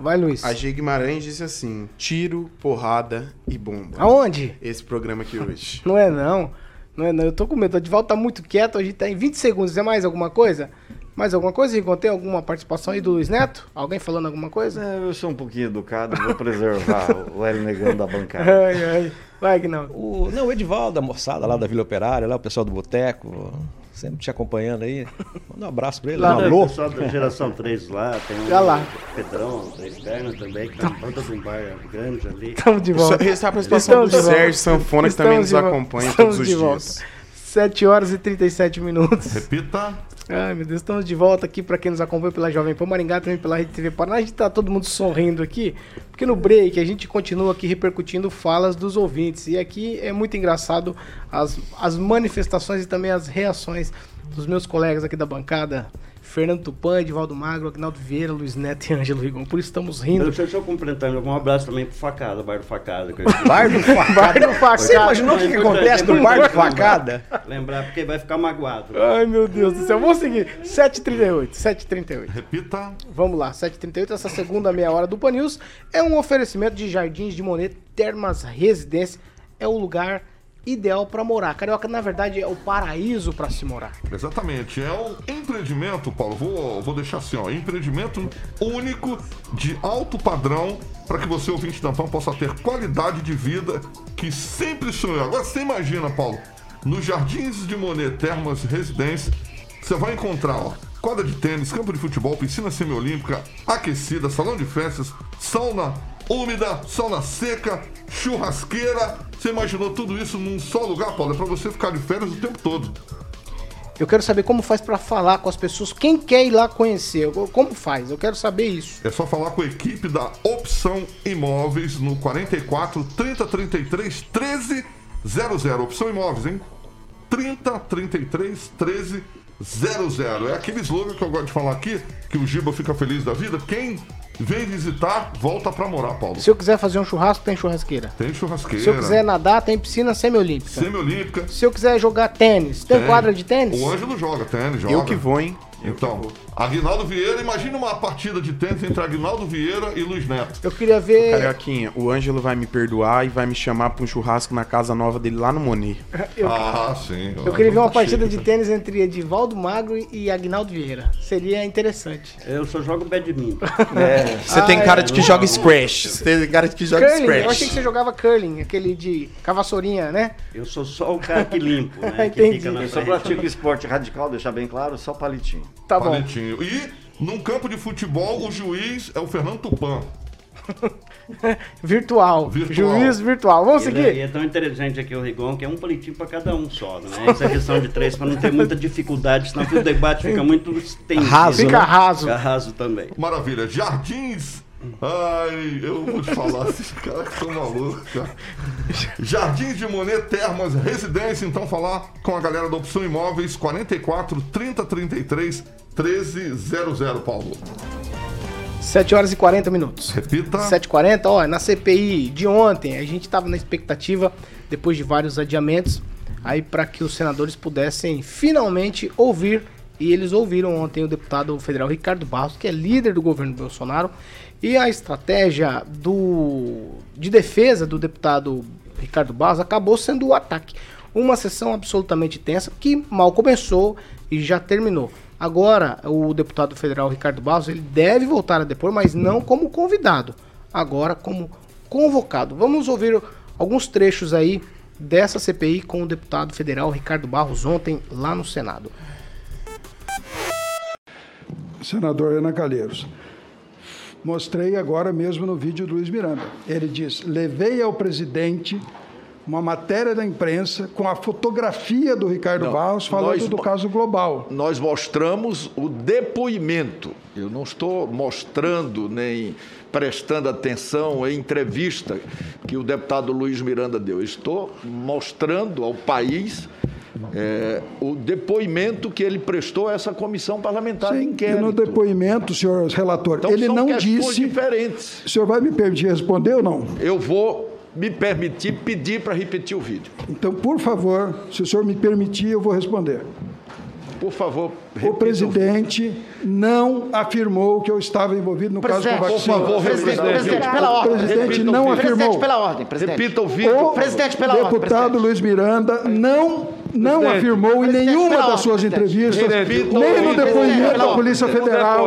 Vai, Luiz. A G Guimarães disse assim: tiro, porrada e bomba. Aonde? Esse programa aqui hoje. (laughs) não é não. Não é não. Eu tô com medo. De volta tá muito quieto. A gente tá em 20 segundos. É mais alguma coisa? Mais alguma coisa? Encontrei alguma participação aí do Luiz Neto? Alguém falando alguma coisa? É, eu sou um pouquinho educado, vou preservar o Hélio Negão da bancada. (laughs) Ai, ai. Vai, que não. O, não, o Edivaldo, a moçada lá da Vila Operária, lá o pessoal do Boteco sempre te acompanhando aí. Manda um abraço pra ele. Lá né? o pessoal da geração 3 lá, tem um Já lá. Pedrão, Três Pernas também, que tá um banda de um bar grande ali. Estamos de volta. Essa é a participação do Sérgio Sanfona, que também nos acompanha Estamos todos os dias. 7 horas e 37 minutos. Repita. Ai, meu Deus, estamos de volta aqui para quem nos acompanha pela Jovem Pan Maringá, também pela Rede TV Paraná. A gente tá todo mundo sorrindo aqui, porque no break a gente continua aqui repercutindo falas dos ouvintes. E aqui é muito engraçado as, as manifestações e também as reações dos meus colegas aqui da bancada, Fernando Tupan, Edivaldo Magro, Agnaldo Vieira, Luiz Neto e Ângelo Rigon. Por isso estamos rindo. Deixa eu só complementar, um abraço também pro Facada, Bar do Facada. eu- (laughs) Bar do Facada. Bar do Facada. Você imaginou o que, que acontece no Bar do Facada? Lembrar, porque vai ficar magoado. Ai, meu Deus do céu. Vamos seguir. 7h38, 7h38. Repita. Vamos lá, 7h38, essa segunda meia hora do Pan News é um oferecimento de Jardins de Monet Termas Residência. É o lugar ideal para morar. Carioca, na verdade, é o paraíso para se morar. Exatamente. É um empreendimento, Paulo. Vou, vou deixar assim, ó. Empreendimento único de alto padrão para que você, ouvinte da possa ter qualidade de vida que sempre sonhou. Agora você imagina, Paulo, nos Jardins de Monet Termas Residência, você vai encontrar, ó, quadra de tênis, campo de futebol, piscina semiolímpica, aquecida, salão de festas, sauna úmida, sauna seca, churrasqueira. Você imaginou tudo isso num só lugar, Paulo? É para você ficar de férias o tempo todo. Eu quero saber como faz para falar com as pessoas. Quem quer ir lá conhecer? Como faz? Eu quero saber isso. É só falar com a equipe da Opção Imóveis no 44 30 33 13 00. Opção Imóveis, hein? 30 33 13 00. É aquele slogan que eu gosto de falar aqui, que o Giba fica feliz da vida. Quem vem visitar, volta pra morar, Paulo. Se eu quiser fazer um churrasco, tem churrasqueira. Tem churrasqueira. Se eu quiser nadar, tem piscina semiolímpica. Semiolímpica. Se eu quiser jogar tênis, tem, quadra de tênis? O Ângelo joga tênis, joga. Eu que vou, hein? Então, Aguinaldo Vieira, imagina uma partida de tênis entre Aguinaldo Vieira e Luiz Neto. Eu queria ver. Carioquinha, o Ângelo vai me perdoar e vai me chamar pra um churrasco na casa nova dele lá no Monet. (laughs) Eu, Ah, sim. eu queria ver uma Tá partida de tênis entre Edivaldo Magro e Agnaldo Vieira. Seria interessante. Eu só jogo badminton. (laughs) Você tem Ah, cara é. de que joga Scratch. Você tem cara de que joga Curling, eu achei Scratch. que você jogava curling, aquele de cavassourinha, né? Eu sou só o cara que limpo, né? (laughs) que Entendi. fica na Eu só pratico esporte radical, deixar bem claro, só palitinho. Tá bom. Palitinho. E num campo de futebol, o juiz é o Fernando Tupan. (laughs) Virtual. Virtual. Juiz virtual. Vamos é, seguir? e é tão inteligente aqui o Rigon, que é um palitinho pra cada um só, né? Essa questão de três, pra não ter muita dificuldade, senão o debate fica muito extenso. Raso, Fica raso. Fica raso também. Maravilha. Jardins. Ai, eu vou te falar, (laughs) esses caras que são malucos, cara. Jardins de Monet Termas Residência, então falar com a galera da Opção Imóveis 44 30 33 13 00, Paulo. 7 horas e 40 minutos. Repita. 7h40, ó, na CPI de ontem, a gente tava na expectativa, depois de vários adiamentos, aí para que os senadores pudessem finalmente ouvir, e eles ouviram ontem o deputado federal Ricardo Barros, que é líder do governo Bolsonaro, e a estratégia do de defesa do deputado Ricardo Barros acabou sendo o ataque. Uma sessão absolutamente tensa que mal começou e já terminou. Agora, o deputado federal Ricardo Barros, ele deve voltar a depor, mas não como convidado, agora como convocado. Vamos ouvir alguns trechos aí dessa CPI com o deputado federal Ricardo Barros ontem lá no Senado. Senador Ana Calheiros. Mostrei agora mesmo no vídeo do Luiz Miranda. Ele diz: levei ao presidente uma matéria da imprensa com a fotografia do Ricardo Não, Barros falando nós do caso global. Nós mostramos o depoimento. Eu não estou mostrando nem prestando atenção em entrevista que o deputado Luiz Miranda deu. Eu Estou mostrando ao país é, o depoimento que ele prestou a essa comissão parlamentar de Sim, e inquérito. no depoimento, senhor relator, Então ele são não disse. diferentes. O senhor vai me permitir responder ou não? Eu vou me permitir pedir para repetir o vídeo. Então, por favor, se o senhor me permitir, eu vou responder. Por favor, O presidente não afirmou que eu estava envolvido no caso Presidente, Covaxin. por favor, Presidente, repita o presidente, pela O ordem. presidente Repita o não afirmou. Presidente, pela ordem, presidente. Repita o vídeo. O Presidente, pela ordem, deputado presidente. Luiz Miranda não, não afirmou em Presidente, nenhuma das suas presidente. entrevistas, o nem no depoimento da. Polícia O Federal,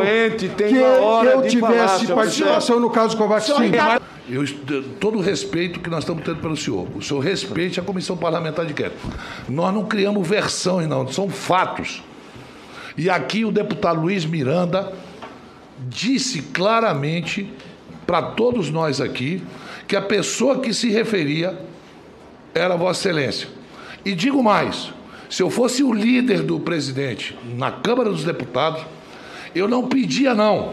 que eu tivesse participação no caso Covaxin. Eu, todo o respeito que nós estamos tendo pelo senhor. O senhor respeite a Comissão Parlamentar de Inquérito. Nós não criamos versões, não, são fatos. E aqui o deputado Luiz Miranda disse claramente para todos nós aqui que a pessoa que se referia era Vossa Excelência. E digo mais: se eu fosse o líder do presidente na Câmara dos Deputados, eu não pedia, não.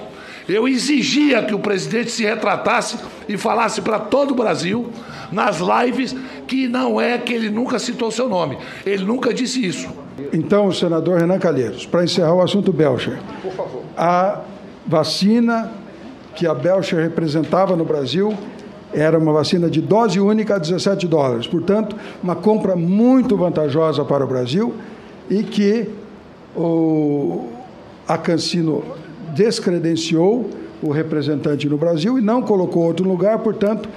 Eu exigia que o presidente se retratasse e falasse para todo o Brasil, nas lives, que não é que ele nunca citou seu nome. Ele nunca disse isso. Então, senador Renan Calheiros, para encerrar o assunto Belcher, Por favor. a vacina que a Belcher representava no Brasil era uma vacina de dose única a 17 dólares. Portanto, uma compra muito vantajosa para o Brasil e que o, a Cancino descredenciou o representante no Brasil e não colocou outro lugar, portanto,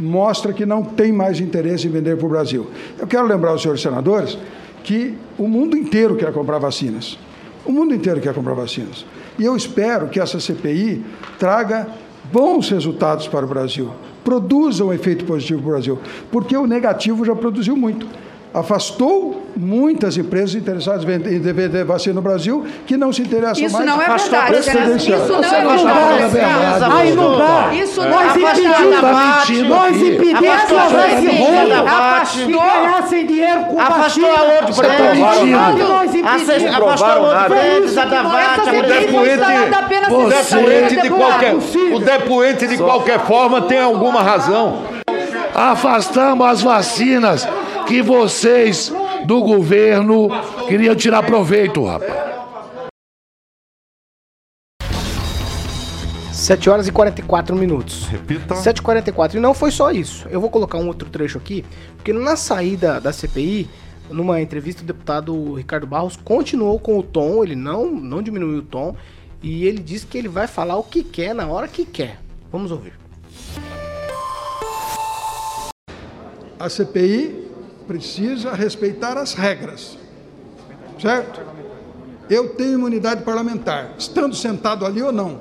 mostra que não tem mais interesse em vender para o Brasil. Eu quero lembrar aos senhores senadores que o mundo inteiro quer comprar vacinas. O mundo inteiro quer comprar vacinas. E eu espero que essa CPI traga bons resultados para o Brasil, produza um efeito positivo para o Brasil, porque o negativo já produziu muito. Afastou muitas empresas interessadas em vender- vacina no Brasil que não se interessam Isso mais. não é verdade. presidencial. Isso não é não está falando a verdade. verdade. Aí não dá. Isso É. nós impedimos, a debate. nós impedimos a a vacina. Afastou. Que ganhassem dinheiro com Afastou vacina. a outro Você tá impedimos. Acess- Afastou a outro. Essa O apenas depoente, o sexta-feira. depoente de Não é qualquer, possível. o depoente de qualquer forma tem alguma razão. Afastamos as vacinas que vocês do governo queriam tirar proveito, rapaz. 7 horas e 44 minutos. Repita. 7 e 44 E não foi só isso. Eu vou colocar um outro trecho aqui, porque na saída da CPI, numa entrevista, o deputado Ricardo Barros continuou com o tom, ele não, não diminuiu o tom, e ele disse que ele vai falar o que quer na hora que quer. Vamos ouvir. A CPI precisa respeitar as regras, certo? Eu tenho imunidade parlamentar, estando sentado ali ou não.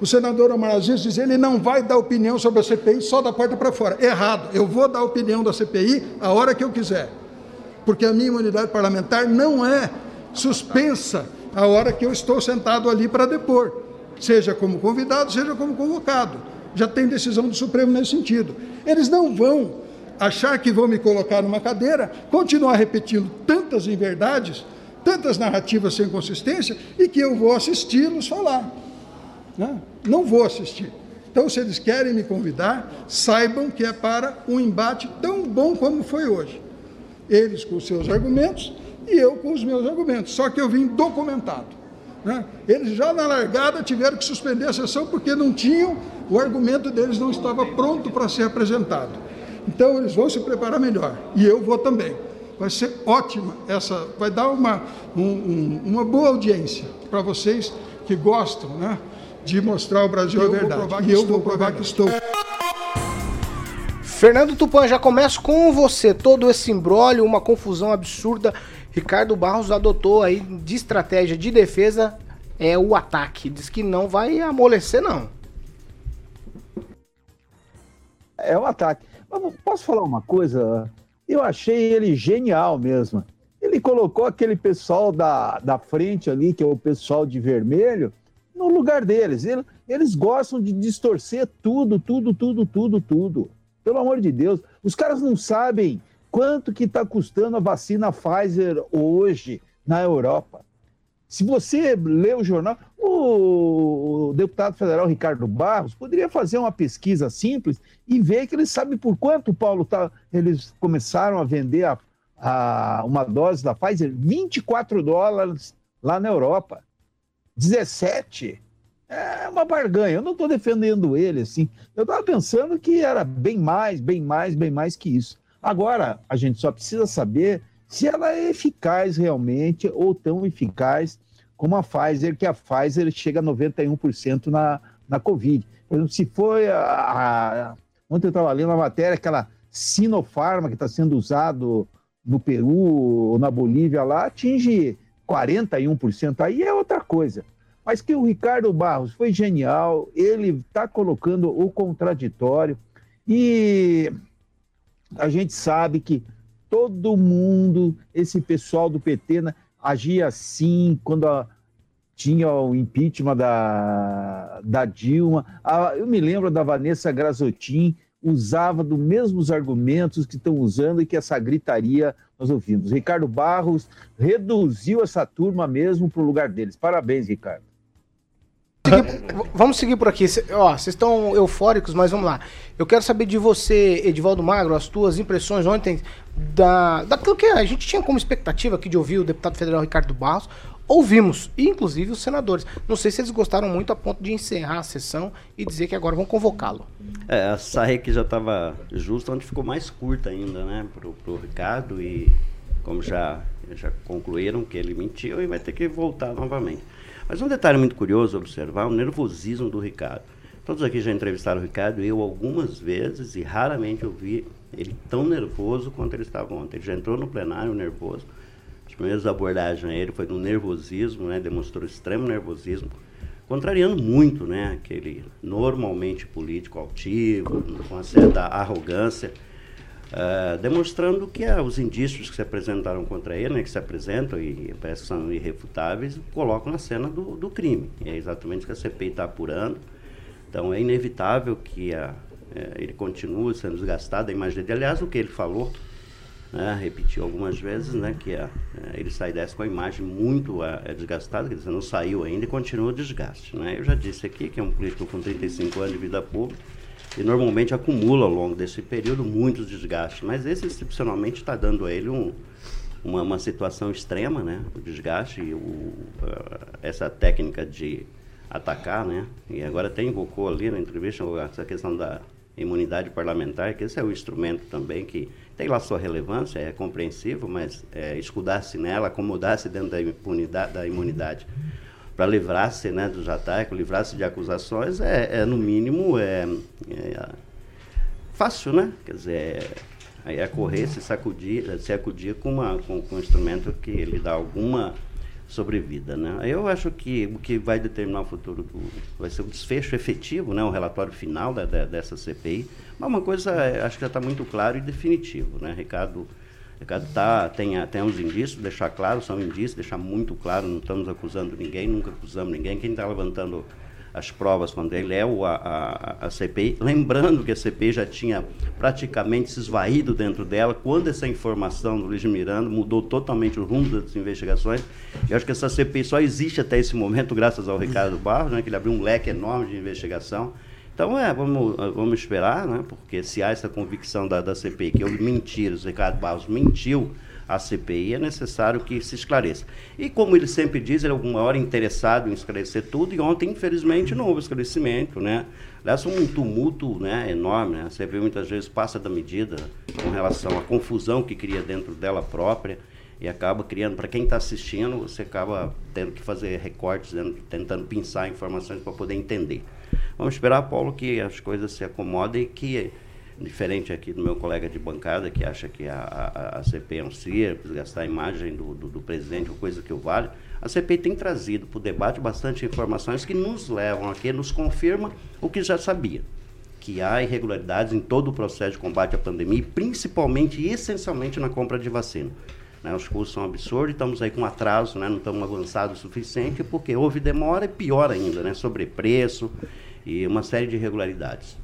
O senador Omar Aziz diz ele não vai dar opinião sobre a CPI só da porta para fora. Errado, eu vou dar opinião da CPI a hora que eu quiser. Porque a minha imunidade parlamentar não é suspensa a hora que eu estou sentado ali para depor, seja como convidado, seja como convocado. Já tem decisão do Supremo nesse sentido. Eles não vão achar que vão me colocar numa cadeira, continuar repetindo tantas inverdades, tantas narrativas sem consistência e que eu vou assisti-los falar. né? Não vou assistir. Então, se eles querem me convidar, saibam que é para um embate tão bom como foi hoje. Eles com os seus argumentos e eu com os meus argumentos. Só que eu vim documentado. né? Eles já na largada tiveram que suspender a sessão porque não tinham, o argumento deles não estava pronto para ser apresentado. Então eles vão se preparar melhor. E eu vou também. Vai ser ótima essa, vai dar uma, um- um- uma boa audiência para vocês que gostam né, de mostrar o Brasil a verdade. E eu vou provar que estou. Fernando Tupan, já começo com você. Todo esse imbróglio, uma confusão absurda. Ricardo Barros adotou aí de estratégia de defesa é o ataque. Diz que não vai amolecer, não. É um ataque. Posso falar uma coisa? Eu achei ele genial mesmo. Ele colocou aquele pessoal da, da frente ali, que é o pessoal de vermelho, no lugar deles. Ele- Eles gostam de distorcer tudo, tudo, tudo, tudo, tudo. Pelo amor de Deus. Os caras não sabem quanto que está custando a vacina Pfizer hoje na Europa. Se você lê o jornal, o deputado federal Ricardo Barros poderia fazer uma pesquisa simples e ver que ele sabe por quanto, Paulo, tá, eles começaram a vender a, a- uma dose da Pfizer, 24 dólares lá na Europa. 17 é uma barganha. Eu não estou defendendo ele assim. Eu estava pensando que era bem mais, bem mais, bem mais que isso. Agora, a gente só precisa saber se ela é eficaz realmente ou tão eficaz como a Pfizer, que a Pfizer chega a 91% na, na Covid. Por exemplo, se foi a, a- Ontem eu estava lendo uma matéria, aquela Sinopharma que está sendo usado no Peru ou na Bolívia lá, atinge 41%. Aí é outra coisa. Mas que o Ricardo Barros foi genial, ele está colocando o contraditório e a gente sabe que todo mundo, esse pessoal do PT, né, agia assim quando a- tinha o impeachment da, da Dilma. Ah, eu me lembro da Vanessa Grazottin, usava dos mesmos argumentos que estão usando e que essa gritaria nós ouvimos. Ricardo Barros reduziu essa turma mesmo para o lugar deles. Parabéns, Ricardo. Seguir- vamos seguir por aqui. Cê- ó, vocês estão eufóricos, mas vamos lá. Eu quero saber de você, Edivaldo Magro, as tuas impressões ontem da, daquilo que a gente tinha como expectativa aqui de ouvir o deputado federal Ricardo Barros. Ouvimos, inclusive os senadores. Não sei se eles gostaram muito a ponto de encerrar a sessão e dizer que agora vão convocá-lo. É, a saia que já estava justa, onde ficou mais curta ainda, né, pro, pro Ricardo e como já, já concluíram que ele mentiu e vai ter que voltar novamente. Mas um detalhe muito curioso observar, o nervosismo do Ricardo. Todos aqui já entrevistaram o Ricardo, eu algumas vezes e raramente eu vi ele tão nervoso quanto ele estava ontem. Ele já entrou no plenário nervoso. As primeiras abordagens a ele foi no nervosismo, né, demonstrou extremo nervosismo contrariando muito né, aquele normalmente político altivo, com uma certa arrogância, ah, demonstrando que ah, os indícios que se apresentaram contra ele, né, que se apresentam e parece que são irrefutáveis, colocam na cena do, do crime. E é exatamente o que a CPI está apurando. Então é inevitável que a, eh, ele continue sendo desgastado, a imagem dele. Aliás, o que ele falou né, repetiu algumas vezes, né, que a, eh, ele sai dessa com a imagem muito ah, desgastada, quer dizer, não saiu ainda e continua o desgaste. Né? Eu já disse aqui que é um político com 35 anos de vida pública e normalmente acumula ao longo desse período muitos desgastes, mas esse excepcionalmente está dando a ele um, uma, uma situação extrema, né, o desgaste, e o, ah, essa técnica de atacar, né, e agora até invocou ali na entrevista essa questão da imunidade parlamentar, que esse é o instrumento também que tem lá sua relevância, é compreensível, mas é, escudar-se nela, acomodar-se dentro da imunidade, da imunidade para livrar-se né, dos ataques, livrar-se de acusações, é, é, no mínimo é, é fácil, né? Quer dizer, aí é correr, se sacudir, se acudir com, uma, com, com um instrumento que lhe dá alguma sobrevida, né? Eu acho que o que vai determinar o futuro do, vai ser o desfecho efetivo, né? O relatório final da, da- dessa CPI. Mas uma coisa, é, acho que já está muito claro e definitivo, né? Ricardo, Ricardo tá, tem, tem uns indícios, deixar claro, são indícios, deixar muito claro, não estamos acusando ninguém, nunca acusamos ninguém. Quem está levantando as provas contra ele é o, a, a, a CPI. Lembrando que a CPI já tinha praticamente se esvaído dentro dela quando essa informação do Luiz Miranda mudou totalmente o rumo das investigações. Eu acho que essa CPI só existe até esse momento graças ao Ricardo Barros, né, que ele abriu um leque enorme de investigação. Então, é, vamos, vamos esperar, né, porque se há essa convicção da, da CPI que houve mentiras, o Ricardo Barros mentiu à CPI, é necessário que se esclareça. E como ele sempre diz, ele é o maior interessado em esclarecer tudo, e ontem, infelizmente, não houve esclarecimento, né? Aliás, um tumulto né, enorme, né? A CPI muitas vezes passa da medida com relação à confusão que cria dentro dela própria e acaba criando, para quem está assistindo, você acaba tendo que fazer recortes, né, tentando pensar informações para poder entender. Vamos esperar, Paulo, que as coisas se acomodem e que, diferente aqui do meu colega de bancada, que acha que a, a, a CPI é um circo, gastar a imagem do, do, do presidente, coisa que o vale, a CPI tem trazido para o debate bastante informações que nos levam aqui, nos confirma o que já sabia que há irregularidades em todo o processo de combate à pandemia, principalmente e essencialmente na compra de vacina. Né, os custos são absurdos, estamos aí com atraso, né, não estamos avançados o suficiente, porque houve demora e pior ainda, né, sobrepreço e uma série de irregularidades.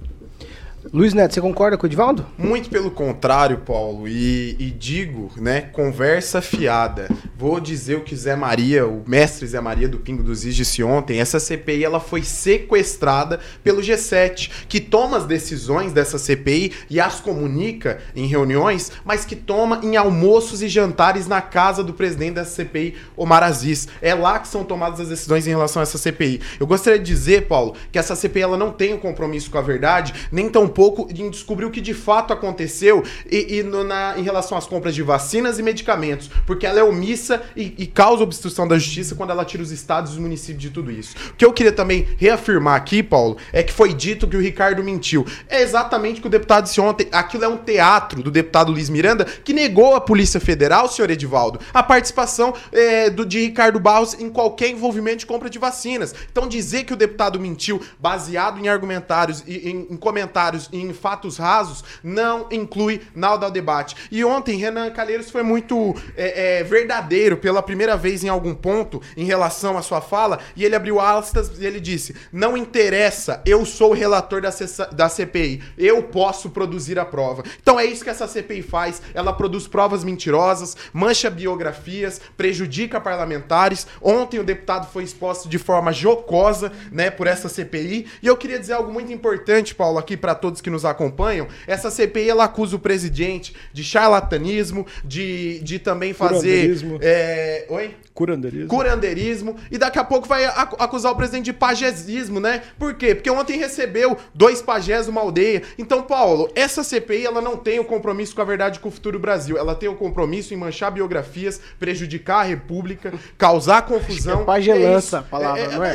Luiz Neto, você concorda com o Edivaldo? Muito pelo contrário, Paulo, e, e digo, né, conversa fiada. Vou dizer o que Zé Maria, o mestre Zé Maria do Pingo dos Is disse ontem, essa CPI ela foi sequestrada pelo G7, que toma as decisões dessa CPI e as comunica em reuniões, mas que toma em almoços e jantares na casa do presidente dessa CPI, Omar Aziz. É lá que são tomadas as decisões em relação a essa CPI. Eu gostaria de dizer, Paulo, que essa CPI ela não tem um compromisso com a verdade, nem tampouco em descobrir o que de fato aconteceu e, e no- na- em relação às compras de vacinas e medicamentos, porque ela é omissa e, e causa obstrução da justiça quando ela tira os estados e os municípios de tudo isso. O que eu queria também reafirmar aqui, Paulo, é que foi dito que o Ricardo mentiu. É exatamente o que o deputado disse ontem. Aquilo é um teatro do deputado Luiz Miranda que negou à Polícia Federal, senhor Edivaldo, a participação é, do, de Ricardo Barros em qualquer envolvimento de compra de vacinas. Então dizer que o deputado mentiu baseado em argumentários e em, em comentários comentários em fatos rasos não inclui nada ao debate. E ontem, Renan Calheiros foi muito é, é, verdadeiro pela primeira vez em algum ponto em relação à sua fala, e ele abriu aspas e ele disse: Não interessa, eu sou o relator da, da CPI, eu posso produzir a prova. Então é isso que essa CPI faz, ela produz provas mentirosas, mancha biografias, prejudica parlamentares. Ontem o deputado foi exposto de forma jocosa, né, por essa CPI. E eu queria dizer algo muito importante, Paulo, aqui para todos que nos acompanham. Essa CPI ela acusa o presidente de charlatanismo, de, de também fazer. Curandeirismo. É... Oi? Curandeirismo. Curandeirismo. E daqui a pouco vai ac- acusar o presidente de pajesismo, né? Por quê? Porque ontem recebeu dois pajés de uma aldeia. Então, Paulo, essa CPI ela não tem o compromisso com a verdade com o futuro Brasil. Ela tem o compromisso em manchar biografias, prejudicar a República, causar confusão. é pagelança É a palavra, não é?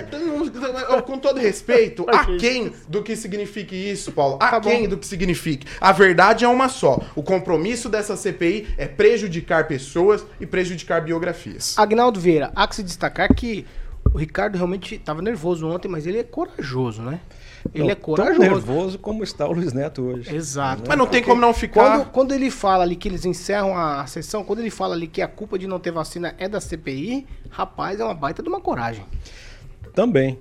é, Com todo respeito, (laughs) a quem do que signifique isso, Paulo? A quem do que signifique? A verdade é uma só. O compromisso dessa CPI é prejudicar pessoas e prejudicar biografias. Agnaldo Vieira, há que se destacar que o Ricardo realmente estava nervoso ontem, mas ele é corajoso, né? Ele Não, é tão corajoso. nervoso como está o Luiz Neto hoje. Exato. Né? Mas não tem Porque como não ficar. Quando, quando ele fala ali que eles encerram a sessão, quando ele fala ali que a culpa de não ter vacina é da CPI, rapaz, é uma baita de uma coragem. Também.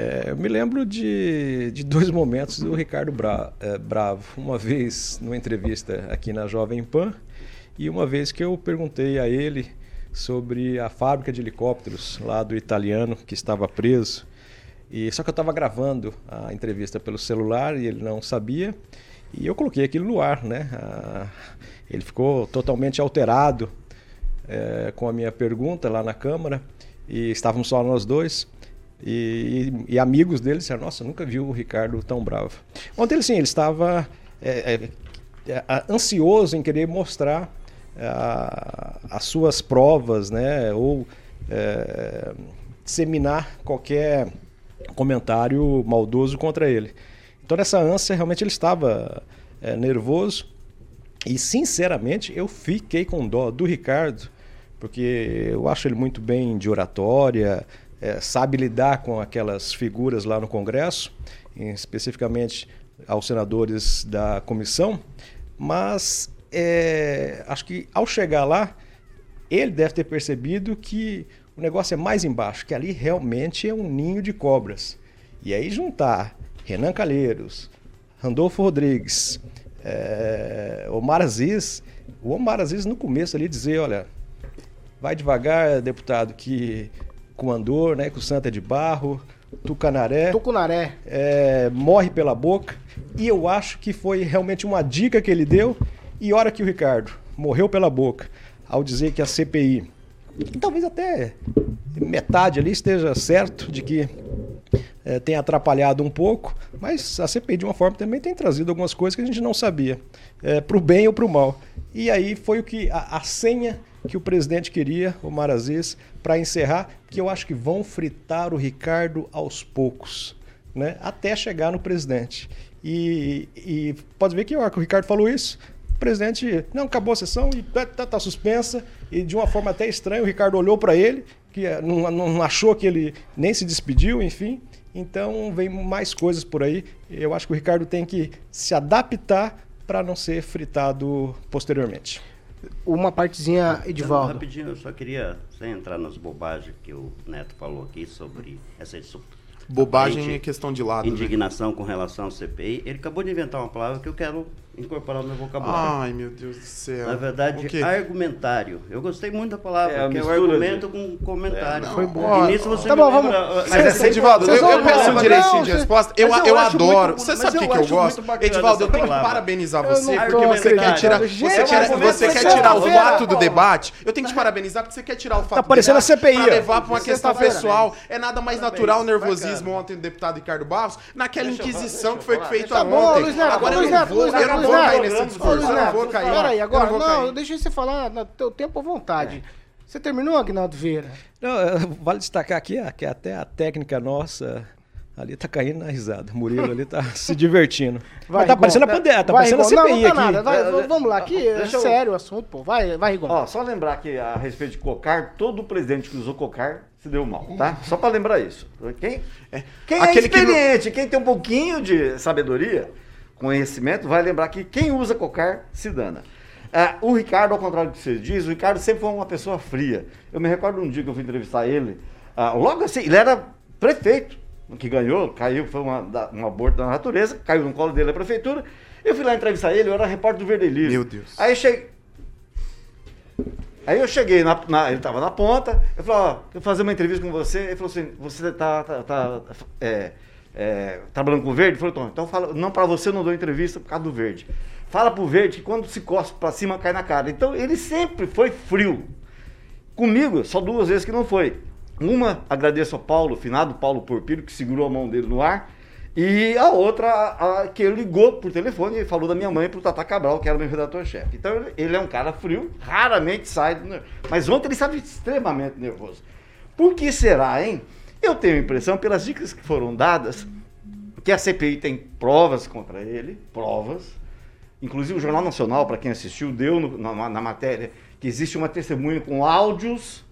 É, eu me lembro de, de (laughs) dois momentos do Ricardo Bra- eh, Bravo. Uma vez numa entrevista aqui na Jovem Pan e uma vez que eu perguntei a ele sobre a fábrica de helicópteros lá do italiano que estava preso. E só que eu estava gravando a entrevista pelo celular e ele não sabia. E eu coloquei aquilo no ar, né? Ah, ele ficou totalmente alterado eh, com a minha pergunta lá na Câmara e estávamos só nós dois. E, e- amigos dele disseram, nossa, nunca vi o Ricardo tão bravo. Ontem ele sim, ele estava é, é, é, ansioso em querer mostrar as suas provas, né? Ou é, disseminar qualquer comentário maldoso contra ele. Então nessa ânsia realmente ele estava é, nervoso e sinceramente eu fiquei com dó do Ricardo, porque eu acho ele muito bem de oratória, eh, sabe lidar com aquelas figuras lá no Congresso, especificamente aos senadores da comissão, mas eh, acho que ao chegar lá, ele deve ter percebido que o negócio é mais embaixo, que ali realmente é um ninho de cobras. E aí juntar Renan Calheiros, Randolfo Rodrigues, eh, Omar Aziz, o Omar Aziz no começo ali dizer, olha, vai devagar, deputado, que com Andor, né, o Santa de barro, Tucanaré, Tucunaré. é, morre pela boca. E eu acho que foi realmente uma dica que ele deu. E hora que o Ricardo morreu pela boca, ao dizer que a CPI, talvez até metade ali esteja certo de que é, tem atrapalhado um pouco, mas a CPI de uma forma também tem trazido algumas coisas que a gente não sabia, é, para o bem ou para o mal. E aí foi o que a, a senha que o presidente queria, o Marazis, para encerrar, que eu acho que vão fritar o Ricardo aos poucos, né, até chegar no presidente. E, e pode ver que a hora que o Ricardo falou isso, o presidente, não, acabou a sessão e tá, tá- tá suspensa. E de uma forma até estranha, o Ricardo olhou para ele, que eh, não, não achou que ele nem se despediu, enfim. Então vem mais coisas por aí. Eu acho que o Ricardo tem que se adaptar para não ser fritado posteriormente. Uma partezinha, Então, Edivaldo. rapidinho, eu só queria, sem entrar nas bobagens que o Neto falou aqui sobre essa Bobagem é questão de lado, né? Indignação com relação ao CPI. Ele acabou de inventar uma palavra que eu quero incorporar no meu vocabulário. Ai, meu Deus do céu. Na verdade, argumentário. Eu gostei muito da palavra, É, a que é o argumento com comentário. É, não, Foi ó, E nisso você tá bom, vamos- Mas Edivaldo, eu, eu peço um direitinho de resposta. Eu, eu, eu adoro. muito- Você sabe o que, que eu gosto? Edivaldo, eu tenho que parabenizar você, porque você quer tirar, você quer, você quer tá tirar o fato do debate. Eu tenho que te parabenizar porque você quer tirar o fato do parecendo debate a CPI, pra levar pra uma questão Sexta-feira. pessoal. É nada mais natural o nervosismo ontem do deputado Ricardo Barros, naquela inquisição que foi feita Tá bom, ontem. Neto, Agora eu não Neto, vou, não cair nesse discurso, eu não vou cair. Peraí, agora, não não, deixa você falar no teu tempo à vontade. Você terminou, Agnaldo Vieira? Não, vale destacar aqui ah, que até a técnica nossa ali tá caindo na risada. Murilo ali tá se divertindo. (laughs) Mas tá Rigon. parecendo a pandemia, tá Vai, parecendo a. CPI não, não tá aqui. nada. Vai, É, vamos lá, aqui é deixa eu- sério o assunto, pô. Vai, vai, Rigon. Ó, só lembrar que a respeito de cocar, todo presidente que usou cocar se deu mal, tá? Só pra lembrar isso. Quem, quem é Aquele que não- experiente, quem tem um pouquinho de sabedoria, conhecimento vai lembrar que quem usa cocar se dana. Ah, o Ricardo, ao contrário do que você diz, o Ricardo sempre foi uma pessoa fria. Eu me recordo um dia que eu fui entrevistar ele, ah, logo assim, ele era prefeito, que ganhou, caiu, foi uma, um aborto da natureza, caiu no colo dele a prefeitura. Eu fui lá entrevistar ele, eu era repórter do Verdelho. Meu Deus. Aí eu cheguei. Aí eu cheguei, na, na- ele estava na ponta, eu falei, ó, eu vou fazer uma entrevista com você. Ele falou assim, você tá, tá, tá, é, é, trabalhando com o verde? Tom, então fala, não, para você eu não dou entrevista por causa do verde. Fala pro verde que quando se cospe para cima cai na cara. Então ele sempre foi frio. Comigo, só duas vezes que não foi. Uma, agradeço ao Paulo, finado Paulo Porpiro, que segurou a mão dele no ar. E a outra, a, a que ele ligou por telefone e falou da minha mãe pro Tata Cabral, que era meu redator-chefe. Então ele, ele é um cara frio, raramente sai. do ner- Mas ontem ele estava extremamente nervoso. Por que será, hein? Eu tenho a impressão, pelas dicas que foram dadas, que a CPI tem provas contra ele, provas. Inclusive o Jornal Nacional, para quem assistiu, deu no- na, na matéria que existe uma testemunha com áudios,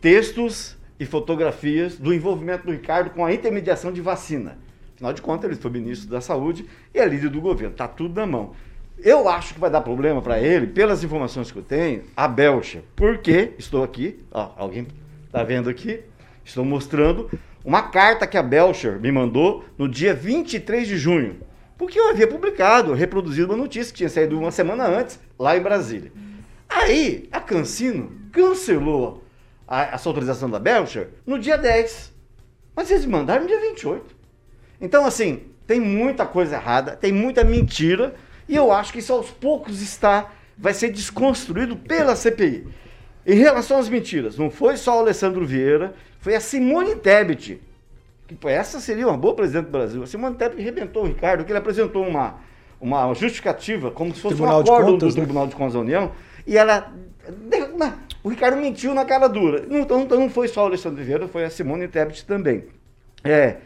textos e fotografias do envolvimento do Ricardo com a intermediação de vacina. Afinal de contas, ele foi ministro da Saúde e é líder do governo. Está tudo na mão. Eu acho que vai dar problema para ele, pelas informações que eu tenho, a Belcha. Porque estou aqui, ó, alguém está vendo aqui, estou mostrando uma carta que a Belcher me mandou no dia 23 de junho. Porque eu havia publicado, reproduzido uma notícia que tinha saído uma semana antes, lá em Brasília. Aí, a Cancino cancelou a, essa autorização da Belcher no dia 10. Mas eles mandaram no dia 28. Então, assim, tem muita coisa errada, tem muita mentira, e eu acho que isso aos poucos está, vai ser desconstruído pela CPI. Em relação às mentiras, não foi só o Alessandro Vieira, foi a Simone Tebet, que essa seria uma boa presidente do Brasil. A Simone Tebet arrebentou o Ricardo, que ele apresentou uma, uma justificativa, como se fosse Tribunal um acordo Contas, do né? Tribunal de Contas da União, e ela... O Ricardo mentiu na cara dura. Então, então não foi só o Alessandro Vieira, foi a Simone Tebet também. É,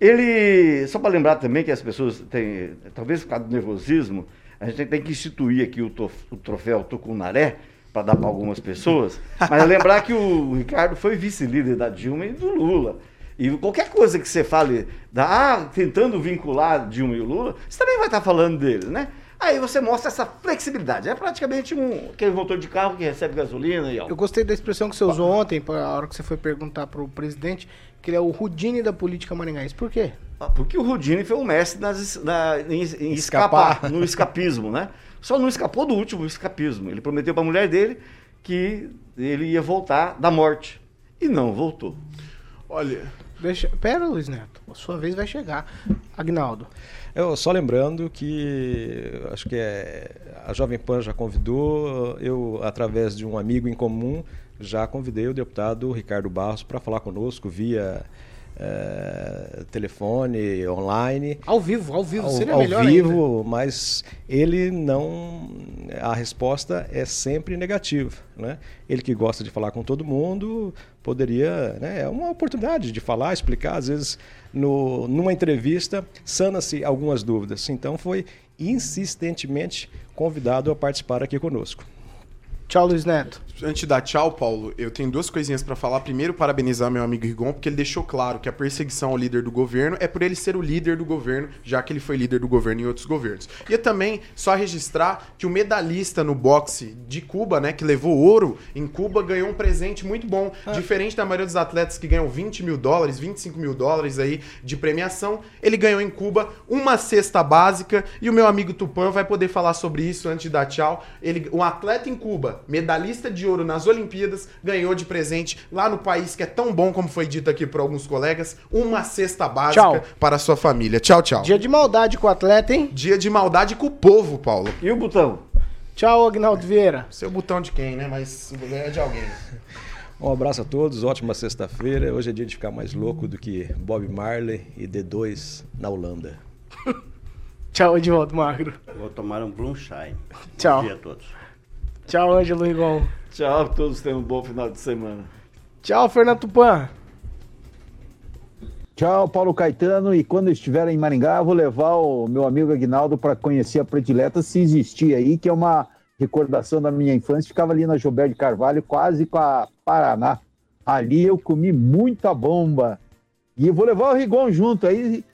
ele, só para lembrar também que as pessoas têm, talvez por causa do nervosismo, a gente tem que instituir aqui o, tof- o troféu Tucunaré para dar para algumas pessoas, mas lembrar que o Ricardo foi vice-líder da Dilma e do Lula. E qualquer coisa que você fale, da, ah, tentando vincular Dilma e o Lula, você também vai estar falando deles, né? Aí você mostra essa flexibilidade. É praticamente um aquele motor de carro que recebe gasolina e ó. Eu gostei da expressão que você usou ontem, a hora que você foi perguntar pro presidente, que ele é o Rudine da política maringaense. Por quê? Ah, Porque o Rudini foi o mestre nas, na- em, em escapar, Escapar. no escapismo, né? Só não escapou do último escapismo. Ele prometeu para a mulher dele que ele ia voltar da morte. E não voltou. Olha. Deixa... Pera, Luiz Neto. A sua vez vai chegar. Agnaldo. Eu só lembrando que acho que é, a Jovem Pan já convidou, eu, através de um amigo em comum, já convidei o deputado Ricardo Barros para falar conosco via eh, telefone, online. Ao vivo, ao vivo, Ao, seria ao melhor vivo, mas ele não. A resposta é sempre negativa. Né? Ele que gosta de falar com todo mundo, poderia. Né? É uma oportunidade de falar, explicar. Às vezes, no, numa entrevista, sana-se algumas dúvidas. Então, foi insistentemente convidado a participar aqui conosco. Tchau, Luiz Neto. Antes de dar tchau, Paulo, eu tenho duas coisinhas pra falar. Primeiro, parabenizar meu amigo Rigon, porque ele deixou claro que a perseguição ao líder do governo é por ele ser o líder do governo, já que ele foi líder do governo em outros governos. E também só registrar que o medalhista no boxe de Cuba, né, que levou ouro em Cuba, ganhou um presente muito bom. Diferente da maioria dos atletas que ganham 20 mil dólares, 25 mil dólares aí de premiação, ele ganhou em Cuba uma cesta básica e o meu amigo Tupan vai poder falar sobre isso antes de dar tchau. Ele, um atleta em Cuba, medalhista de ouro nas Olimpíadas, ganhou de presente lá no país que é tão bom como foi dito aqui por alguns colegas, uma cesta básica Tchau. para a sua família. Tchau, tchau. Dia de maldade com o atleta, hein? Dia de maldade com o povo, Paulo. E o botão? Tchau, Agnaldo Vieira. Seu botão de quem, né? Mas o é de alguém. Um abraço a todos, ótima sexta-feira. Hoje é dia de ficar mais louco do que Bob Marley e D2 na Holanda. (laughs) Tchau, Edvaldo Magro. Vou tomar um Blumshine. Tchau. Bom dia a todos. Tchau, Ângelo Rigon. Tchau, todos tenham um bom final de semana. Tchau, Fernando Tupan. Tchau, Paulo Caetano. E quando eu estiver em Maringá, eu vou levar o meu amigo Aguinaldo para conhecer a predileta, se existia aí, que é uma recordação da minha infância. Ficava ali na Gilberto de Carvalho, quase com a Paraná. Ali eu comi muita bomba. E eu vou levar o Rigon junto aí,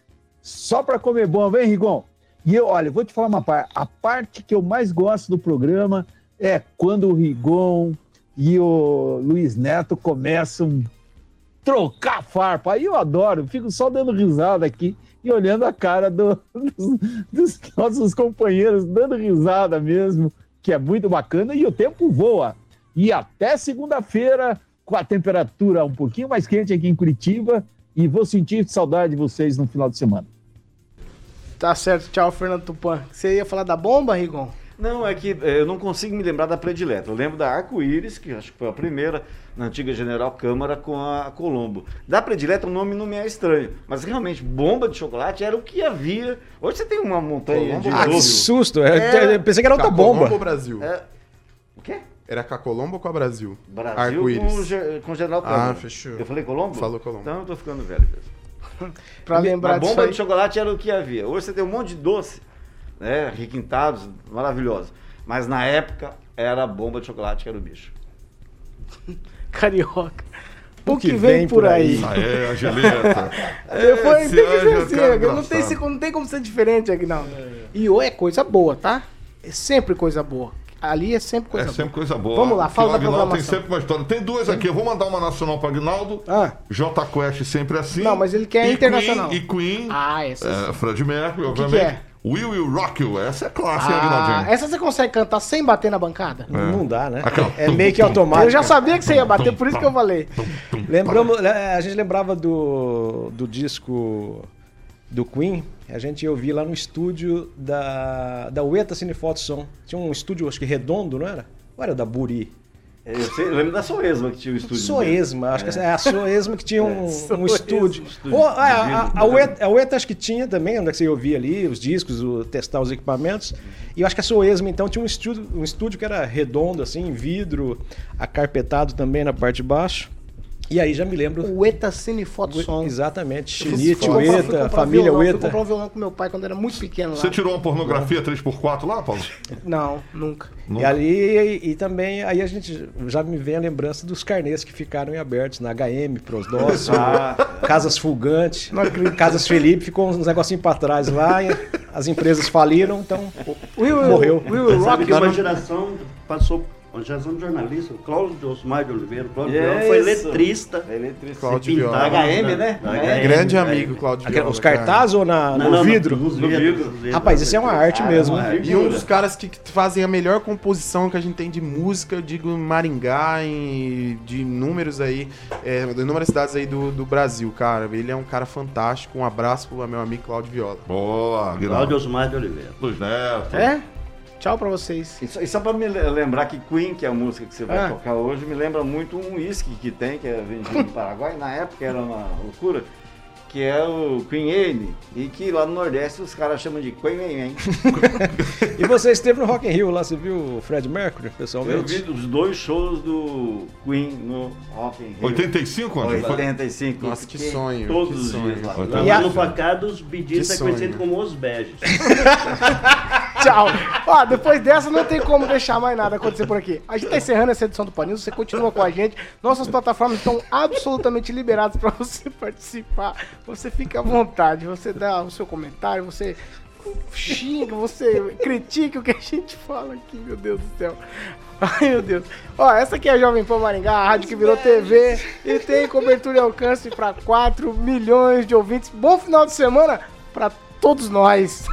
só para comer bomba, hein, Rigon? E eu, olha, eu vou te falar uma parte. A parte que eu mais gosto do programa é quando o Rigon e o Luiz Neto começam a trocar farpa. Aí eu adoro, fico só dando risada aqui e olhando a cara do- dos, dos nossos companheiros, dando risada mesmo, que é muito bacana. E o tempo voa. E até segunda-feira, com a temperatura um pouquinho mais quente aqui em Curitiba. E vou sentir saudade de vocês no final de semana. Tá certo, tchau, Fernando Tupan. Você ia falar da bomba, Rigon? Não, é que eh, eu não consigo me lembrar da predileta. Eu lembro da Arco-Íris, que acho que foi a primeira, na antiga General Câmara, com a Colombo. Da predileta o nome não me é estranho, mas realmente, bomba de chocolate era o que havia. Hoje você tem uma montanha de Ah, que susto! Eu- eu pensei que era outra Cacolombo bomba. ou Brasil? É, O quê? Era com a Colombo ou com a Brasil? Brasil com, com General Câmara. Ah, fechou. Eu falei Colombo? Falou Colombo. Então eu tô ficando velho mesmo. Pra lembrar A disso bomba aí. de chocolate era o que havia. Hoje você tem um monte de doce, né? Requintados, maravilhosos. Mas na época era a bomba de chocolate que era o bicho. (laughs) Carioca. O que, vem, por aí? Ah, é, a geleta. Depois Esse tem que ser é assim, não tem, engraçado. não tem como ser diferente aqui, não. E o é coisa boa, tá? É sempre coisa boa. Ali é sempre coisa É boa. sempre coisa boa. Vamos lá, fala o da Aguinaldo programação. tem sempre uma história. Tem duas aqui. Eu vou mandar uma nacional para Aguinaldo. Ah. J Quest sempre assim. Não, mas ele quer e internacional. Queen, e Queen. Ah, essa é, Fred Mercury, O que obviamente. que é? Will Will Rock You. Essa é clássica, Ah, essa você consegue cantar sem bater na bancada? Não dá, né? Aquela- É meio que automático. Eu já sabia que você ia bater, por isso que eu falei. Lembramos, né, a gente lembrava do, do disco do Queen, a gente ia ouvir lá no estúdio da, da Ueta Cinefoto Som. Tinha um estúdio, acho que redondo, não era? Ou era da Buri? Eu, sei- eu lembro da Soesma que tinha o estúdio. Soesma, acho que é a Soesma que tinha (laughs) um, um Soesma, estúdio. estúdio Ou, a, a, a, Ueta, a Ueta acho que tinha também, onde é que você ouvia ali os discos, o, testar os equipamentos. E eu acho que a Soesma então tinha um estúdio, um estúdio que era redondo, assim, vidro, acarpetado também na parte de baixo. E aí já me lembro. O Eta Cine Foto Som. Exatamente. Eu Chinite, Ueta, comprar família Ueta. comprar um violão com meu pai quando era muito pequeno lá. Você tirou uma pornografia 3x4 lá, Paulo? Não, nunca. E ali, e, e também, aí a gente já me vem a lembrança dos carnês que ficaram em abertos na HM, Prosdócio, Ah. Casas Fulgante, Casas Felipe, ficou uns negocinhos pra trás lá, e as empresas faliram, então morreu. Você sabe que uma geração passou, uma geração de jornalistas, o Cláudio Osmar de Oliveira, o Cláudio Viola foi Isso. letrista. É letrista. Cláudio HM, né? É. HM, Grande amigo, Cláudio Viola. Os cartazes ou na, Não, no não, vidro? nos No vidro. nos vidros. Rapaz, isso é uma arte mesmo. uma E um dos caras que fazem a melhor composição que a gente tem de música, eu digo em Maringá, em, de números aí, é, de inúmeras cidades aí do, do Brasil, cara. Ele é um cara fantástico. Um abraço pro meu amigo Cláudio Viola. Boa, Cláudio. Osmar de Oliveira. Luiz Neto. É? Tchau pra vocês. E só, e só pra me le- lembrar que Queen, que é a música que você vai Ah. tocar hoje, me lembra muito um uísque que tem, que é vendido no (laughs) Paraguai, na época era uma loucura, que é o Queen Ale, e que lá no Nordeste os caras chamam de Queen Ale. (laughs) E você esteve no Rock in Rio lá, você viu o Fred Mercury, Eu pessoalmente? vi os dois shows do Queen no Rock in Rio. 85, André? Foi- 85. Nossa, que sonho, Todos que os sonho. dias lá. E no Facado, os Bidis é conhecido como os Beges. (laughs) Tchau. Ó, depois dessa não tem como deixar mais nada acontecer por aqui. A gente tá encerrando essa edição do Pan News, você continua com a gente. Nossas plataformas estão absolutamente liberadas para você (laughs) participar. Você fica à vontade, você dá o seu comentário, você xinga, você critica o que a gente fala aqui, meu Deus do céu. Ai, meu Deus. Ó, essa aqui é a Jovem Pan Maringá, a rádio que virou TV e tem cobertura e alcance para 4 milhões de ouvintes. Bom final de semana para todos nós.